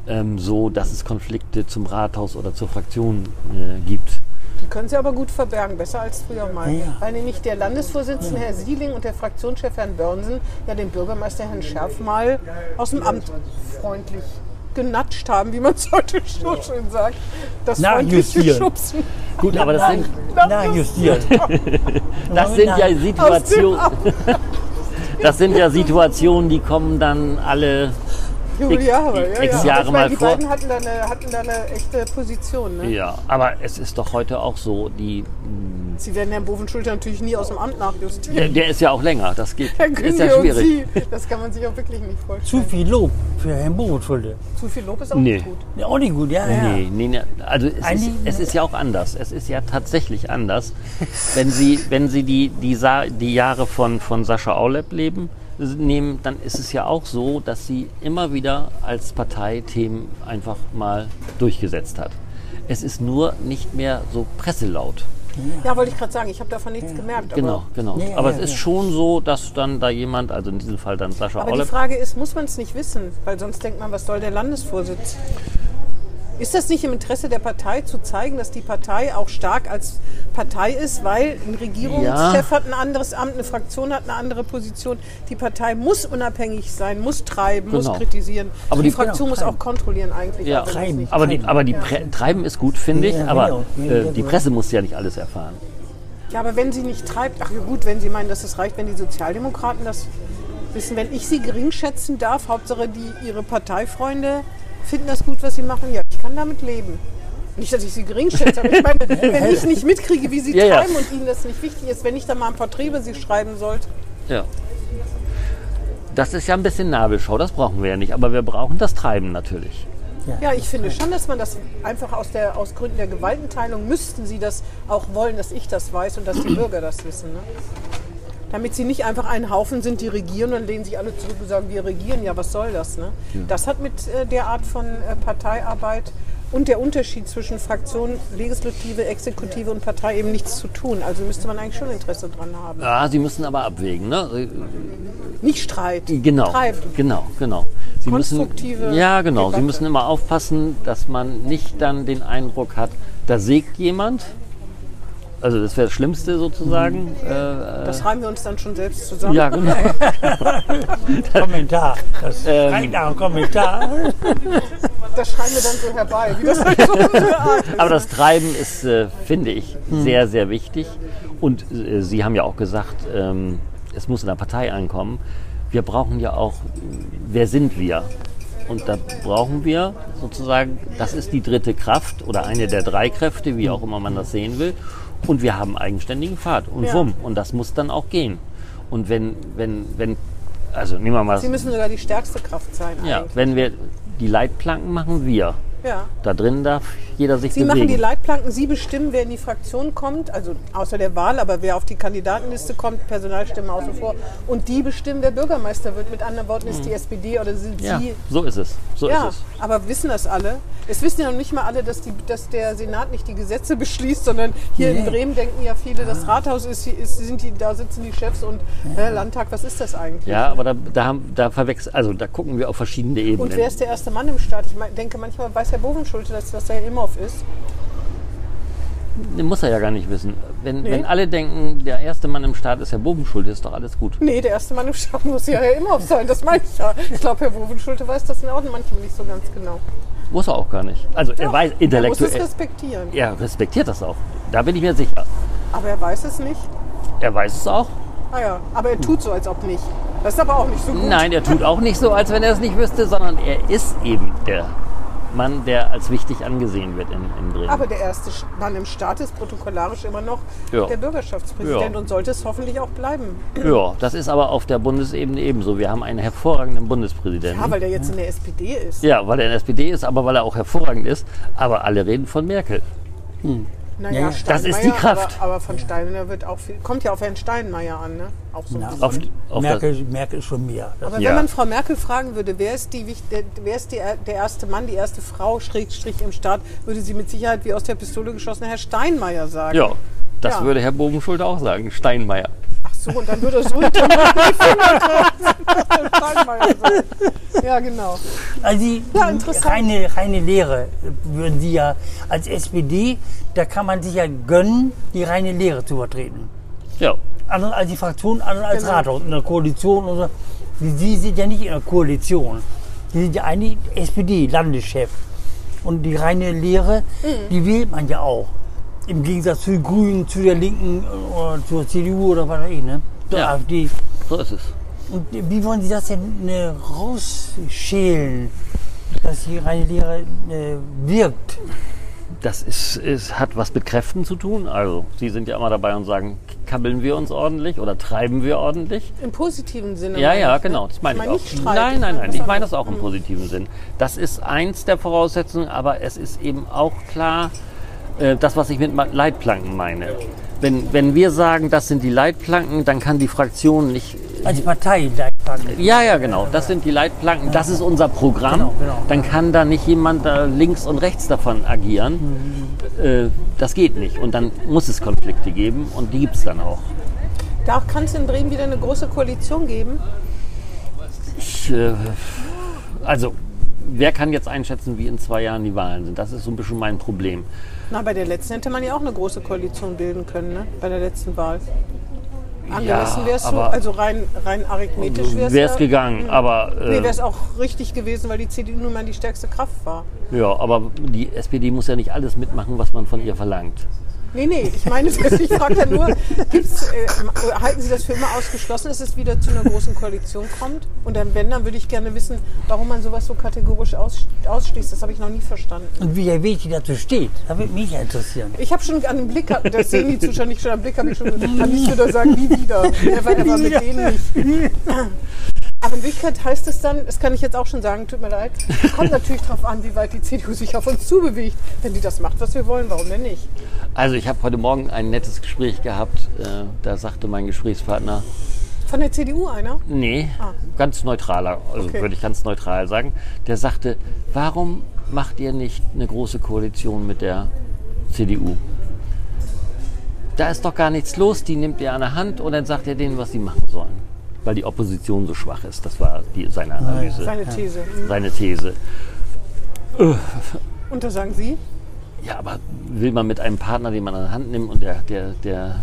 D: ähm, so, dass es Konflikte zum Rathaus oder zur Fraktion äh, gibt.
B: Die können sie aber gut verbergen, besser als früher mal.
C: Ja, ja.
B: Weil nämlich der Landesvorsitzende Herr Sieling und der Fraktionschef Herrn Börnsen ja den Bürgermeister Herrn Schärf mal aus dem Amt freundlich genatscht haben, wie man es heute so schön sagt. Das freundliche. Schubsen
D: Gut, aber das sind,
C: nachjustiert.
D: das sind ja Situationen, das sind ja Situationen, die kommen dann alle
B: Jahre, ja,
D: X
B: ja.
D: Jahre
B: ich meine,
D: mal
B: die
D: vor.
B: beiden hatten da, eine, hatten da eine echte Position. Ne?
D: Ja, aber es ist doch heute auch so, die,
B: Sie werden Herrn Bovenschulte natürlich nie aus dem Amt nachjustieren.
D: der, der ist ja auch länger, das geht,
B: Herr
D: ist ja schwierig.
B: Sie, das kann man sich auch wirklich nicht vorstellen.
C: Zu viel Lob für Herrn Bogenschulde.
B: Zu viel Lob ist auch
D: Nee.
B: nicht gut.
C: Ja, auch nicht gut, ja, ja.
D: Nee, nee, nee, also es ist, es ist ja auch anders. Es ist ja tatsächlich anders. wenn Sie, wenn Sie die, die, Sa die Jahre von, von Sascha Aulep leben, nehmen, dann ist es ja auch so, dass sie immer wieder als Partei Themen einfach mal durchgesetzt hat. Es ist nur nicht mehr so presselaut.
B: Ja, wollte ich gerade sagen, ich habe davon nichts gemerkt.
D: Genau,
B: Aber,
D: genau.
C: Ja, ja,
D: Aber
C: ja,
D: es ist
C: ja.
D: schon so, dass dann da jemand, also in diesem Fall dann Sascha
B: aber die
D: Aulep,
B: Frage ist, muss man es nicht wissen? Weil sonst denkt man, was soll der Landesvorsitz? Ist das nicht im Interesse der Partei zu zeigen, dass die Partei auch stark als Partei ist, weil ein Regierungschef hat ein anderes Amt, eine Fraktion hat eine andere Position. Die Partei muss unabhängig sein, muss treiben,
D: Genau.
B: muss kritisieren.
D: Aber
B: die,
D: die-
B: Fraktion muss
C: Genau,
B: auch kontrollieren eigentlich.
D: ja,
B: es
C: treiben.
B: nicht-
D: aber die, aber die
B: Ja.
D: Treiben ist gut, finde ich,
C: Ja,
D: aber
C: genau. Ja,
D: äh,
C: ja,
D: die
C: ja.
D: Presse muss ja nicht alles erfahren.
B: Ja, aber wenn sie nicht treibt, ach ja gut, wenn Sie meinen, dass es reicht, wenn die Sozialdemokraten das wissen, wenn ich sie geringschätzen darf, Hauptsache die ihre Parteifreunde finden das gut, was sie machen, ja, ich kann damit leben. Nicht, dass ich sie geringschätze, aber ich meine, wenn ich nicht mitkriege, wie sie
D: Ja, ja.
B: treiben und ihnen das nicht wichtig ist, wenn ich dann mal ein Porträt über sie schreiben sollte.
D: Ja. Das ist ja ein bisschen Nabelschau, das brauchen wir ja nicht, aber wir brauchen das Treiben natürlich.
B: Ja, ich finde schon, dass man das einfach aus, der, aus Gründen der Gewaltenteilung müssten sie das auch wollen, dass ich das weiß und dass die Bürger das wissen. Ne? Damit sie nicht einfach ein Haufen sind, die regieren und dann lehnen sich alle zurück und sagen, wir regieren. Ja, was soll das? Ne? Das hat mit äh, der Art von äh, Parteiarbeit und der Unterschied zwischen Fraktion, Legislative, Exekutive und Partei eben nichts zu tun. Also müsste man eigentlich schon Interesse dran haben.
D: Ja, Sie müssen aber abwägen, ne?
B: Nicht Streit,
D: Genau,
B: treiben.
D: genau, genau. Sie
B: Konstruktive
D: müssen, ja, genau. Sie
B: Debatte.
D: müssen immer aufpassen, dass man nicht dann den Eindruck hat, da sägt jemand. Also das wäre das Schlimmste sozusagen. Äh,
B: Das reimen wir uns dann schon selbst zusammen.
D: ja, genau.
C: Kommentar. Das
D: Ähm.
C: schreit nach einem Kommentar.
B: Das schreiben wir dann so herbei. Wie das halt so.
D: Aber das Treiben ist, äh, finde ich, sehr, sehr wichtig. Und äh, Sie haben ja auch gesagt, ähm, es muss in der Partei ankommen. Wir brauchen ja auch, äh, wer sind wir? Und da brauchen wir sozusagen, das ist die dritte Kraft oder eine der drei Kräfte, wie auch immer man das sehen will. Und wir haben eigenständigen Pfad und
B: Ja.
D: Wumm. Und das muss dann auch gehen. Und wenn, wenn, wenn, also nehmen wir mal,
B: Sie müssen sogar die stärkste Kraft sein.
D: ja,
B: eigentlich.
D: wenn wir die Leitplanken machen, wir.
B: ja.
D: Da drin darf jeder sich
B: Sie
D: bewegen.
B: machen die Leitplanken, Sie bestimmen, wer in die Fraktion kommt, also außer der Wahl, aber wer auf die Kandidatenliste kommt, Personalstimmen außen vor. Und die bestimmen, wer Bürgermeister wird. Mit anderen Worten ist die SPD oder sind
D: Mhm. Ja,
B: Sie.
D: so ist es. So
B: Ja,
D: ist es.
B: Aber wissen das alle? Es wissen ja noch nicht mal alle, dass, die, dass der Senat nicht die Gesetze beschließt, sondern hier in
C: Nee.
B: Bremen denken ja viele, das Rathaus ist, ist sind die, da sitzen die Chefs und äh, Landtag, was ist das eigentlich?
D: Ja, aber da, da, haben- da verwechseln, also da gucken wir auf verschiedene Ebenen.
B: Und wer ist der erste Mann im Staat? Ich denke, manchmal weiß Herr Bovenschulte, dass das Herr Imhoff ist.
D: Muss er ja gar nicht wissen. Wenn,
B: Nee.
D: wenn alle denken, der erste Mann im Staat ist Herr Bobenschuld, ist doch alles gut.
B: Nee, der erste Mann im Staat muss ja Herr Imhoff sein, das meine ich ja. Ich glaube, Herr Bovenschulte weiß das auch manchmal nicht so ganz genau.
D: Muss er auch gar nicht. Also er
B: Doch,
D: weiß
B: Er muss es
D: intellektuell.
B: respektieren.
D: Er respektiert das auch. Da bin ich mir sicher.
B: Aber er weiß es nicht.
D: Er weiß es auch.
B: Ah ja, aber er tut so, als ob nicht. Das ist aber auch nicht so gut.
D: Nein, er tut auch nicht so, als wenn er es nicht wüsste, sondern er ist eben der Mann, der als wichtig angesehen wird in, in Bremen.
B: Aber der erste Mann im Staat ist protokollarisch immer noch
D: Ja.
B: der Bürgerschaftspräsident
D: Ja.
B: und sollte es hoffentlich auch bleiben.
D: ja, das ist aber auf der Bundesebene ebenso. Wir haben einen hervorragenden Bundespräsidenten.
B: Ja, weil der jetzt in der SPD ist.
D: Ja, weil er in der SPD ist, aber weil er auch hervorragend ist. Aber alle reden von Merkel.
B: Naja,
C: Ja.
D: Das ist die
B: Steinmeier,
D: Kraft.
B: Aber, aber von Steinmeier wird auch viel, kommt ja auf Herrn Steinmeier an, ne? Auch so bisschen.
D: Auf, auf
C: Merkel, Merkel ist schon mehr. Das,
B: Aber
D: Ja.
B: wenn man Frau Merkel fragen würde, wer ist, die, wer ist die, der erste Mann, die erste Frau, Schrägstrich im Staat, würde sie mit Sicherheit wie aus der Pistole geschossen Herr Steinmeier sagen.
D: ja, das
B: Ja.
D: würde Herr Bogenschulter auch sagen. Steinmeier.
B: So, und dann er Herr Steinmeier sagt. Ja, genau.
C: Also die,
B: Ja,
C: reine, reine Lehre würden Sie ja als SPD, da kann man sich ja gönnen, die reine Lehre zu vertreten.
D: Ja,
C: Andere als die Fraktion, andere als
B: Genau.
C: Rathaus, in der Koalition und so. Sie, Sie sind ja nicht in der Koalition. Sie sind ja eigentlich SPD-Landeschef. Und die reine Lehre,
B: Mhm.
C: die wählt man ja auch. Im Gegensatz zu den Grünen, zu der Linken oder zur CDU oder was weiß ich, ne? Zur
D: Ja.
C: AfD.
D: so ist es.
C: Und wie wollen Sie das denn äh, rausschälen, dass die reine Lehre äh, wirkt?
D: Das ist, ist, hat was mit Kräften zu tun. Also, Sie sind ja immer dabei und sagen, kabbeln wir uns ordentlich oder treiben wir ordentlich?
B: Im positiven Sinne.
D: Ja, ja,
B: ich, ne?
D: genau. Das meine ich,
B: meine
D: auch.
B: nicht Streit,
D: nein, nein, nein. Ich meine das auch im positiven Sinn. Das ist eins der Voraussetzungen, aber es ist eben auch klar, äh, das, was ich mit Leitplanken meine. Wenn, wenn wir sagen, das sind die Leitplanken, dann kann die Fraktion nicht.
C: Als Partei Leitplanken.
D: Ja, ja, genau. Das sind die Leitplanken. Das ist unser Programm.
C: Genau, genau.
D: Dann kann da nicht jemand da links und rechts davon agieren. Äh, das geht nicht. Und dann muss es Konflikte geben und die gibt es dann auch.
B: Da kann es in Bremen wieder eine große Koalition geben.
D: Ich, äh, also, wer kann jetzt einschätzen, wie in zwei Jahren die Wahlen sind? Das ist so ein bisschen mein Problem.
B: Na, bei der letzten hätte man ja auch eine große Koalition bilden können, ne? Bei der letzten Wahl. Angemessen
D: Ja,
B: wäre es so,
D: aber-
B: also rein, rein arithmetisch wäre es
D: Wäre es
B: ja,
D: gegangen, aber,
B: Nee,
D: äh,
B: wäre es auch richtig gewesen, weil die CDU nun mal die stärkste Kraft war.
D: ja, aber die SPD muss ja nicht alles mitmachen, was man von ihr verlangt.
B: Nee, nee, ich meine, ich frage ja nur, gibt's, äh, halten Sie das für immer ausgeschlossen, dass es wieder zu einer großen Koalition kommt? Und dann, wenn, dann würde ich gerne wissen, warum man sowas so kategorisch aus, ausschließt. Das habe ich noch nie verstanden.
C: Und wie der Weg dazu steht, da würde mich ja interessieren.
B: Ich habe schon an dem Blick, das sehen die Zuschauer nicht schon am Blick, habe ich schon, kann ich wieder sagen, nie wieder. Never ever mit denen nicht. Aber in Wirklichkeit heißt es dann, das kann ich jetzt auch schon sagen, tut mir leid, kommt natürlich darauf an, wie weit die CDU sich auf uns zubewegt. Wenn die das macht, was wir wollen, warum denn nicht?
D: Also ich habe heute Morgen ein nettes Gespräch gehabt. Äh, da sagte mein Gesprächspartner,
B: Von der CDU einer?
D: nee, ganz neutraler, also
B: Okay.
D: würde ich ganz neutral sagen. Der sagte, warum macht ihr nicht eine große Koalition mit der CDU? Da ist doch gar nichts los, die nimmt ihr an der Hand und dann sagt ihr denen, was sie machen sollen. Weil die Opposition so schwach ist. Das war die, seine Analyse,
B: Seine These. Mhm.
D: seine These.
B: Und da sagen Sie?
D: Ja, aber will man mit einem Partner, den man an der Hand nimmt und der, der, der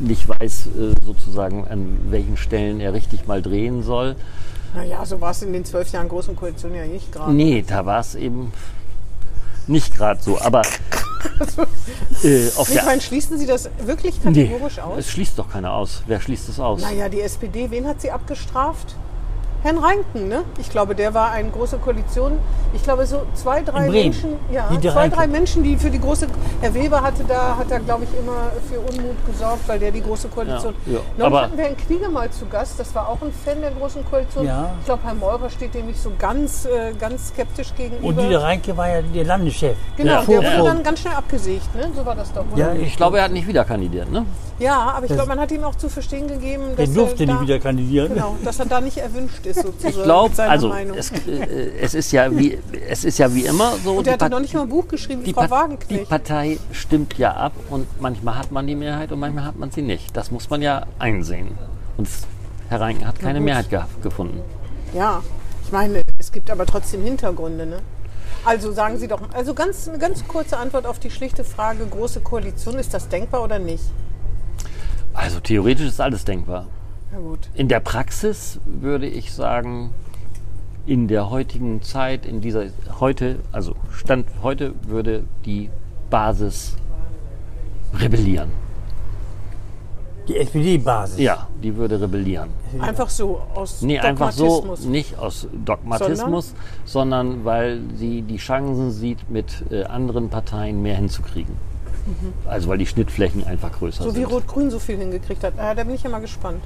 D: nicht weiß, äh, sozusagen, an welchen Stellen er richtig mal drehen soll.
B: Naja, so war es in den zwölf Jahren Großen Koalition ja nicht gerade.
D: Nee, da war es eben nicht gerade so. Aber äh, auf
B: Ich
D: der
B: meine, schließen Sie das wirklich
D: nee,
B: kategorisch aus?
D: es schließt doch keiner aus. Wer schließt es aus?
B: Naja, die SPD, wen hat sie abgestraft? Herrn Reinken, ne? Ich glaube, der war eine große Koalition. Ich glaube, so zwei, drei. Menschen, ja,
C: Die
B: zwei,
C: Reinken.
B: drei Menschen, die für die große. Herr Weber hatte da, hat da, glaube ich, immer für Unmut gesorgt, weil der die große Koalition.
D: Ja, ja.
B: Neulich
D: Aber-
B: hatten wir Herrn Krieger mal zu Gast, das war auch ein Fan der großen Koalition.
C: Ja.
B: Ich glaube, Herr Meurer steht dem nicht so ganz, äh, ganz skeptisch gegenüber.
C: Und Dieter Reinke war ja der Landeschef.
B: genau,
D: Ja.
B: der wurde dann ganz schnell abgesägt, ne? So war das doch.
C: Ja,
B: oder?
C: ich
D: Ich glaube, er hat nicht wieder kandidiert, ne?
B: Ja aber ich glaube, man hat ihm auch zu verstehen gegeben, dass
C: durfte
B: er da,
C: nicht wieder kandidieren.
B: Genau, dass er da nicht erwünscht ist, sozusagen.
D: Ich glaube, also
B: Meinung.
D: es, äh, es ist ja wie es ist ja wie immer so.
B: Und der hat
D: Part-
B: noch nicht mal ein Buch geschrieben, wie
D: die,
B: Frau
D: Part- die
B: Wagenknecht.
D: Partei stimmt ja ab und manchmal hat man die Mehrheit und manchmal hat man sie nicht. Das muss man ja einsehen. Und Herr Reinken hat keine. Mehrheit ge gefunden.
B: Ja, ich meine, es gibt aber trotzdem Hintergründe, ne? Also sagen Sie doch, also ganz, eine ganz kurze Antwort auf die schlichte Frage, große Koalition, ist das denkbar oder nicht?
D: Also theoretisch ist alles denkbar.
B: Na gut.
D: In der Praxis würde ich sagen, in der heutigen Zeit, in dieser heute, also Stand heute würde die Basis rebellieren.
C: Die SPD-Basis.
D: Ja, die würde rebellieren.
B: Einfach so aus
D: Nee, einfach so,
B: Dogmatismus.
D: nicht aus Dogmatismus, sondern, weil sie die Chancen sieht, mit äh, anderen Parteien mehr hinzukriegen. Also weil die Schnittflächen einfach größer
B: Mhm. So wie
D: sind.
B: Rot-Grün so viel hingekriegt hat. Ah, da bin ich ja mal gespannt.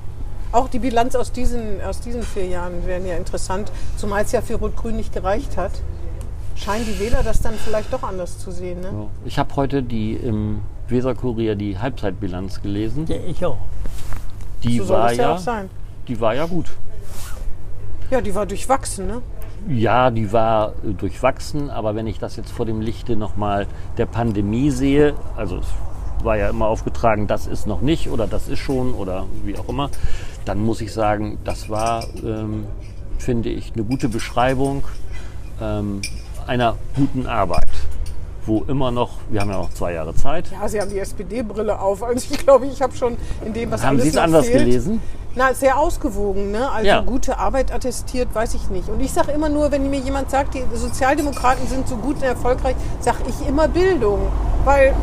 B: Auch die Bilanz aus diesen, aus diesen vier Jahren wären ja interessant, zumal es ja für Rot-Grün nicht gereicht hat. Scheinen die Wähler das dann vielleicht doch anders zu sehen. Ne?
D: Ja. Ich habe heute die im Weserkurier die Halbzeitbilanz gelesen.
C: Ja, ich auch.
D: Die
B: So soll
D: war
B: es ja
D: ja,
B: auch sein.
D: die war ja gut.
B: Ja, die war durchwachsen. Ne?
D: Ja, die war äh, durchwachsen, aber wenn ich das jetzt vor dem Lichte nochmal der Pandemie sehe, also es war ja immer aufgetragen, das ist noch nicht oder das ist schon oder wie auch immer, dann muss ich sagen, das war, ähm, finde ich, eine gute Beschreibung ähm, einer guten Arbeit, wo immer noch, wir haben ja noch zwei Jahre Zeit.
B: Ja, sie haben die SPD-Brille auf. Also ich glaube, ich habe schon in dem, was
D: Haben Sie es anders
B: fehlt,
D: gelesen?
B: Na, sehr ausgewogen, ne? Also
D: Ja.
B: gute Arbeit attestiert, weiß ich nicht. Und ich sage immer nur, wenn mir jemand sagt, die Sozialdemokraten sind so gut und erfolgreich, sage ich immer Bildung. Weil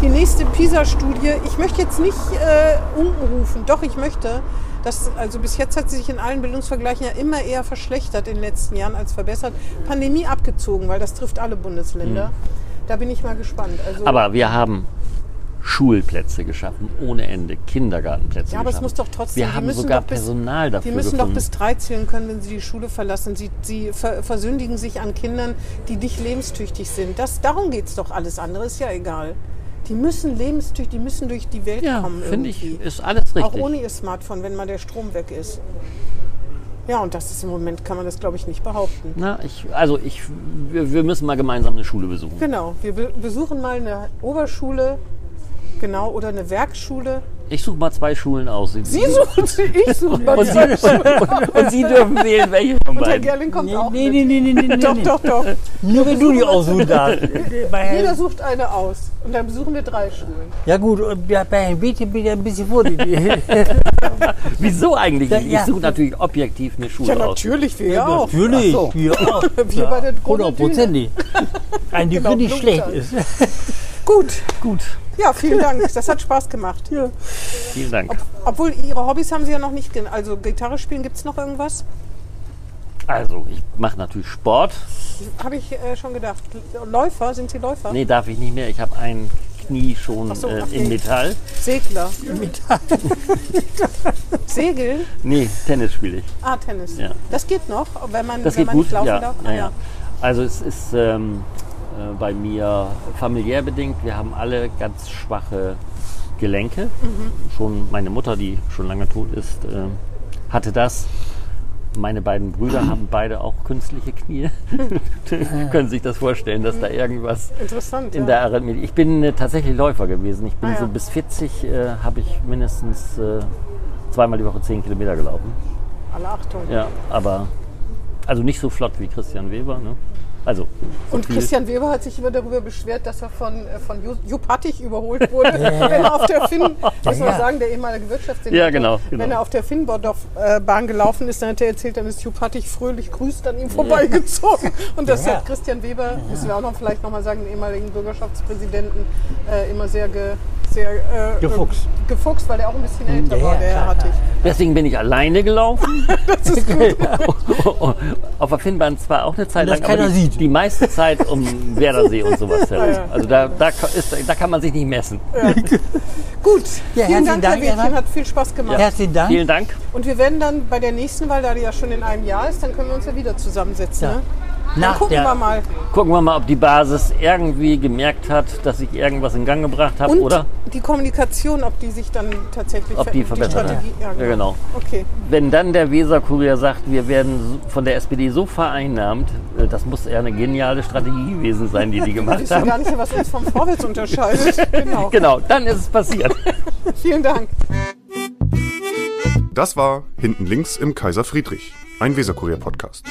B: die nächste PISA-Studie, ich möchte jetzt nicht äh, unten rufen, doch ich möchte, dass, also bis jetzt hat sie sich in allen Bildungsvergleichen ja immer eher verschlechtert in den letzten Jahren als verbessert. Pandemie abgezogen, weil das trifft alle Bundesländer. Da bin ich mal gespannt. Also.
D: Aber wir haben Schulplätze geschaffen, ohne Ende, Kindergartenplätze
B: Ja, aber es
D: geschaffen.
B: muss doch trotzdem.
D: Wir haben
B: müssen
D: sogar
B: doch bis,
D: Personal dafür
B: Die müssen
D: gefunden.
B: doch bis drei zählen können, wenn sie die Schule verlassen. Sie, sie ver versündigen sich an Kindern, die nicht lebenstüchtig sind. Das, darum geht es doch. Alles andere ist ja egal. Die müssen lebenstüchtig, die müssen durch die Welt
D: ja,
B: kommen.
D: finde ich, ist alles richtig.
B: Auch ohne ihr Smartphone, wenn mal der Strom weg ist. Ja, und das ist im Moment, kann man das glaube ich nicht behaupten.
D: Na, ich, also ich, wir, wir müssen mal gemeinsam eine Schule besuchen.
B: Genau, wir be besuchen mal eine Oberschule, genau, oder eine Werkschule.
D: Ich suche mal zwei Schulen aus. Sie,
B: Sie suchen sie, ich suche mal
D: und, Sie, und, und Sie dürfen wählen, welche von
B: Und Herr
D: beiden.
B: Gerling kommt
C: Nee,
B: auch
C: nee,
B: mit.
C: nee, nee, nee, nee,
B: Doch,
C: nee.
B: doch, doch.
C: Nur wenn du die aussuchen darfst.
B: Jeder sucht eine aus. Und dann besuchen wir drei Schulen.
C: ja gut, und bei Herrn Wiete bin ich ein bisschen vor.
D: Wieso eigentlich?
C: Ja,
D: nicht?
C: ja.
D: Ich suche natürlich objektiv eine Schule
B: Ja,
D: aus.
B: natürlich, wir ja auch.
C: Natürlich,
D: so.
C: wir auch.
B: Wir bei der
C: Hundertprozentig. Ein, die
B: Genau,
C: richtig schlecht ist.
B: Gut,
D: Gut,
B: ja, vielen Dank. Das hat Spaß gemacht.
D: vielen Dank.
B: Obwohl, Ihre Hobbys haben Sie ja noch nicht. Also Gitarre spielen, gibt es noch irgendwas?
D: Also, ich mache natürlich Sport.
B: Habe ich äh, schon gedacht. Läufer, sind Sie Läufer?
D: Nee, darf ich nicht mehr. Ich habe ein Knie schon
B: so,
D: äh, in
B: nee.
D: Metall.
B: Segler. Segeln?
D: Nee, Tennis spiele ich.
B: Ah, Tennis.
D: Ja.
B: Das geht noch, wenn man,
D: Das
B: wenn
D: geht
B: man
D: gut.
B: nicht laufen
D: Ja,
B: darf?
D: ja,
B: Ah,
D: ja. Also es ist ähm, äh, bei mir familiär bedingt. Wir haben alle ganz schwache Gelenke.
B: Mhm.
D: Schon meine Mutter, die schon lange tot ist, ähm, hatte das. Meine beiden Brüder haben beide auch künstliche Knie. Können sich das vorstellen, dass da irgendwas
B: Interessant.
D: in der Arrhythmie. Ich bin äh, tatsächlich Läufer gewesen. Ich bin
B: Ah, ja.
D: so bis 40 äh, habe ich mindestens äh, zweimal die Woche 10 Kilometer gelaufen.
B: Alle Achtung.
D: Ja, aber also nicht so flott wie Christian Weber. Ne? Also so
B: Und
D: viel.
B: Christian Weber hat sich immer darüber beschwert, dass er von, äh, von Ju- Jupp Hattig überholt wurde. Wenn er auf der Finn, muss man sagen, der ehemalige Wirtschaftssenator,
D: Ja, genau, genau.
B: wenn er auf der Finnbordorf-Bahn gelaufen ist, dann hat er erzählt, dann ist Jupp Hattig fröhlich grüßt an ihm vorbeigezogen. Und das
C: Ja.
B: hat Christian Weber, müssen wir auch noch vielleicht nochmal sagen, den ehemaligen Bürgerschaftspräsidenten, äh, immer sehr, ge, sehr äh,
C: Gefuchst.
B: äh, gefuchst, weil er auch ein bisschen älter
C: Ja,
B: war, der Herr
C: klar,
B: Hattig.
D: Deswegen bin ich alleine gelaufen.
B: Das ist gut.
D: auf der Finnbahn zwar auch eine Zeit lang, aber
C: keiner
D: die,
C: sieht.
D: Die meiste Zeit um Werdersee und sowas herum.
B: Ja.
D: Also da, da, ist, da kann man sich nicht messen.
B: Gut,
C: Ja,
B: vielen
C: herzlichen
B: Dank, Herr
C: Dank,
B: Wädchen,
C: Eva.
B: hat viel Spaß gemacht.
C: Herzlichen Dank.
D: Vielen Dank.
B: Und wir werden dann bei der nächsten, weil da die ja schon in einem Jahr ist, dann können wir uns ja wieder zusammensetzen.
C: Ja.
B: Ne? Dann
C: Nach
B: gucken
C: der,
B: wir mal.
D: Gucken wir mal, ob die Basis irgendwie gemerkt hat, dass ich irgendwas in Gang gebracht habe,
B: Und
D: oder?
B: die Kommunikation, ob die sich dann tatsächlich
D: Ob die verbessert hat.
B: Strategie, ja,
D: Ja, genau.
B: Okay.
D: Wenn dann der Weser-Kurier sagt, wir werden von der SPD so vereinnahmt, äh, das muss eher eine geniale Strategie gewesen sein, die die
B: Ich
D: gemacht
B: weiß ja gar
D: haben.
B: nicht, was uns vom Vorwärts unterscheidet. Genau.
D: Genau, dann ist es passiert.
B: Vielen Dank.
A: Das war Hinten links im Kaiser Friedrich, ein Weserkurier-Podcast.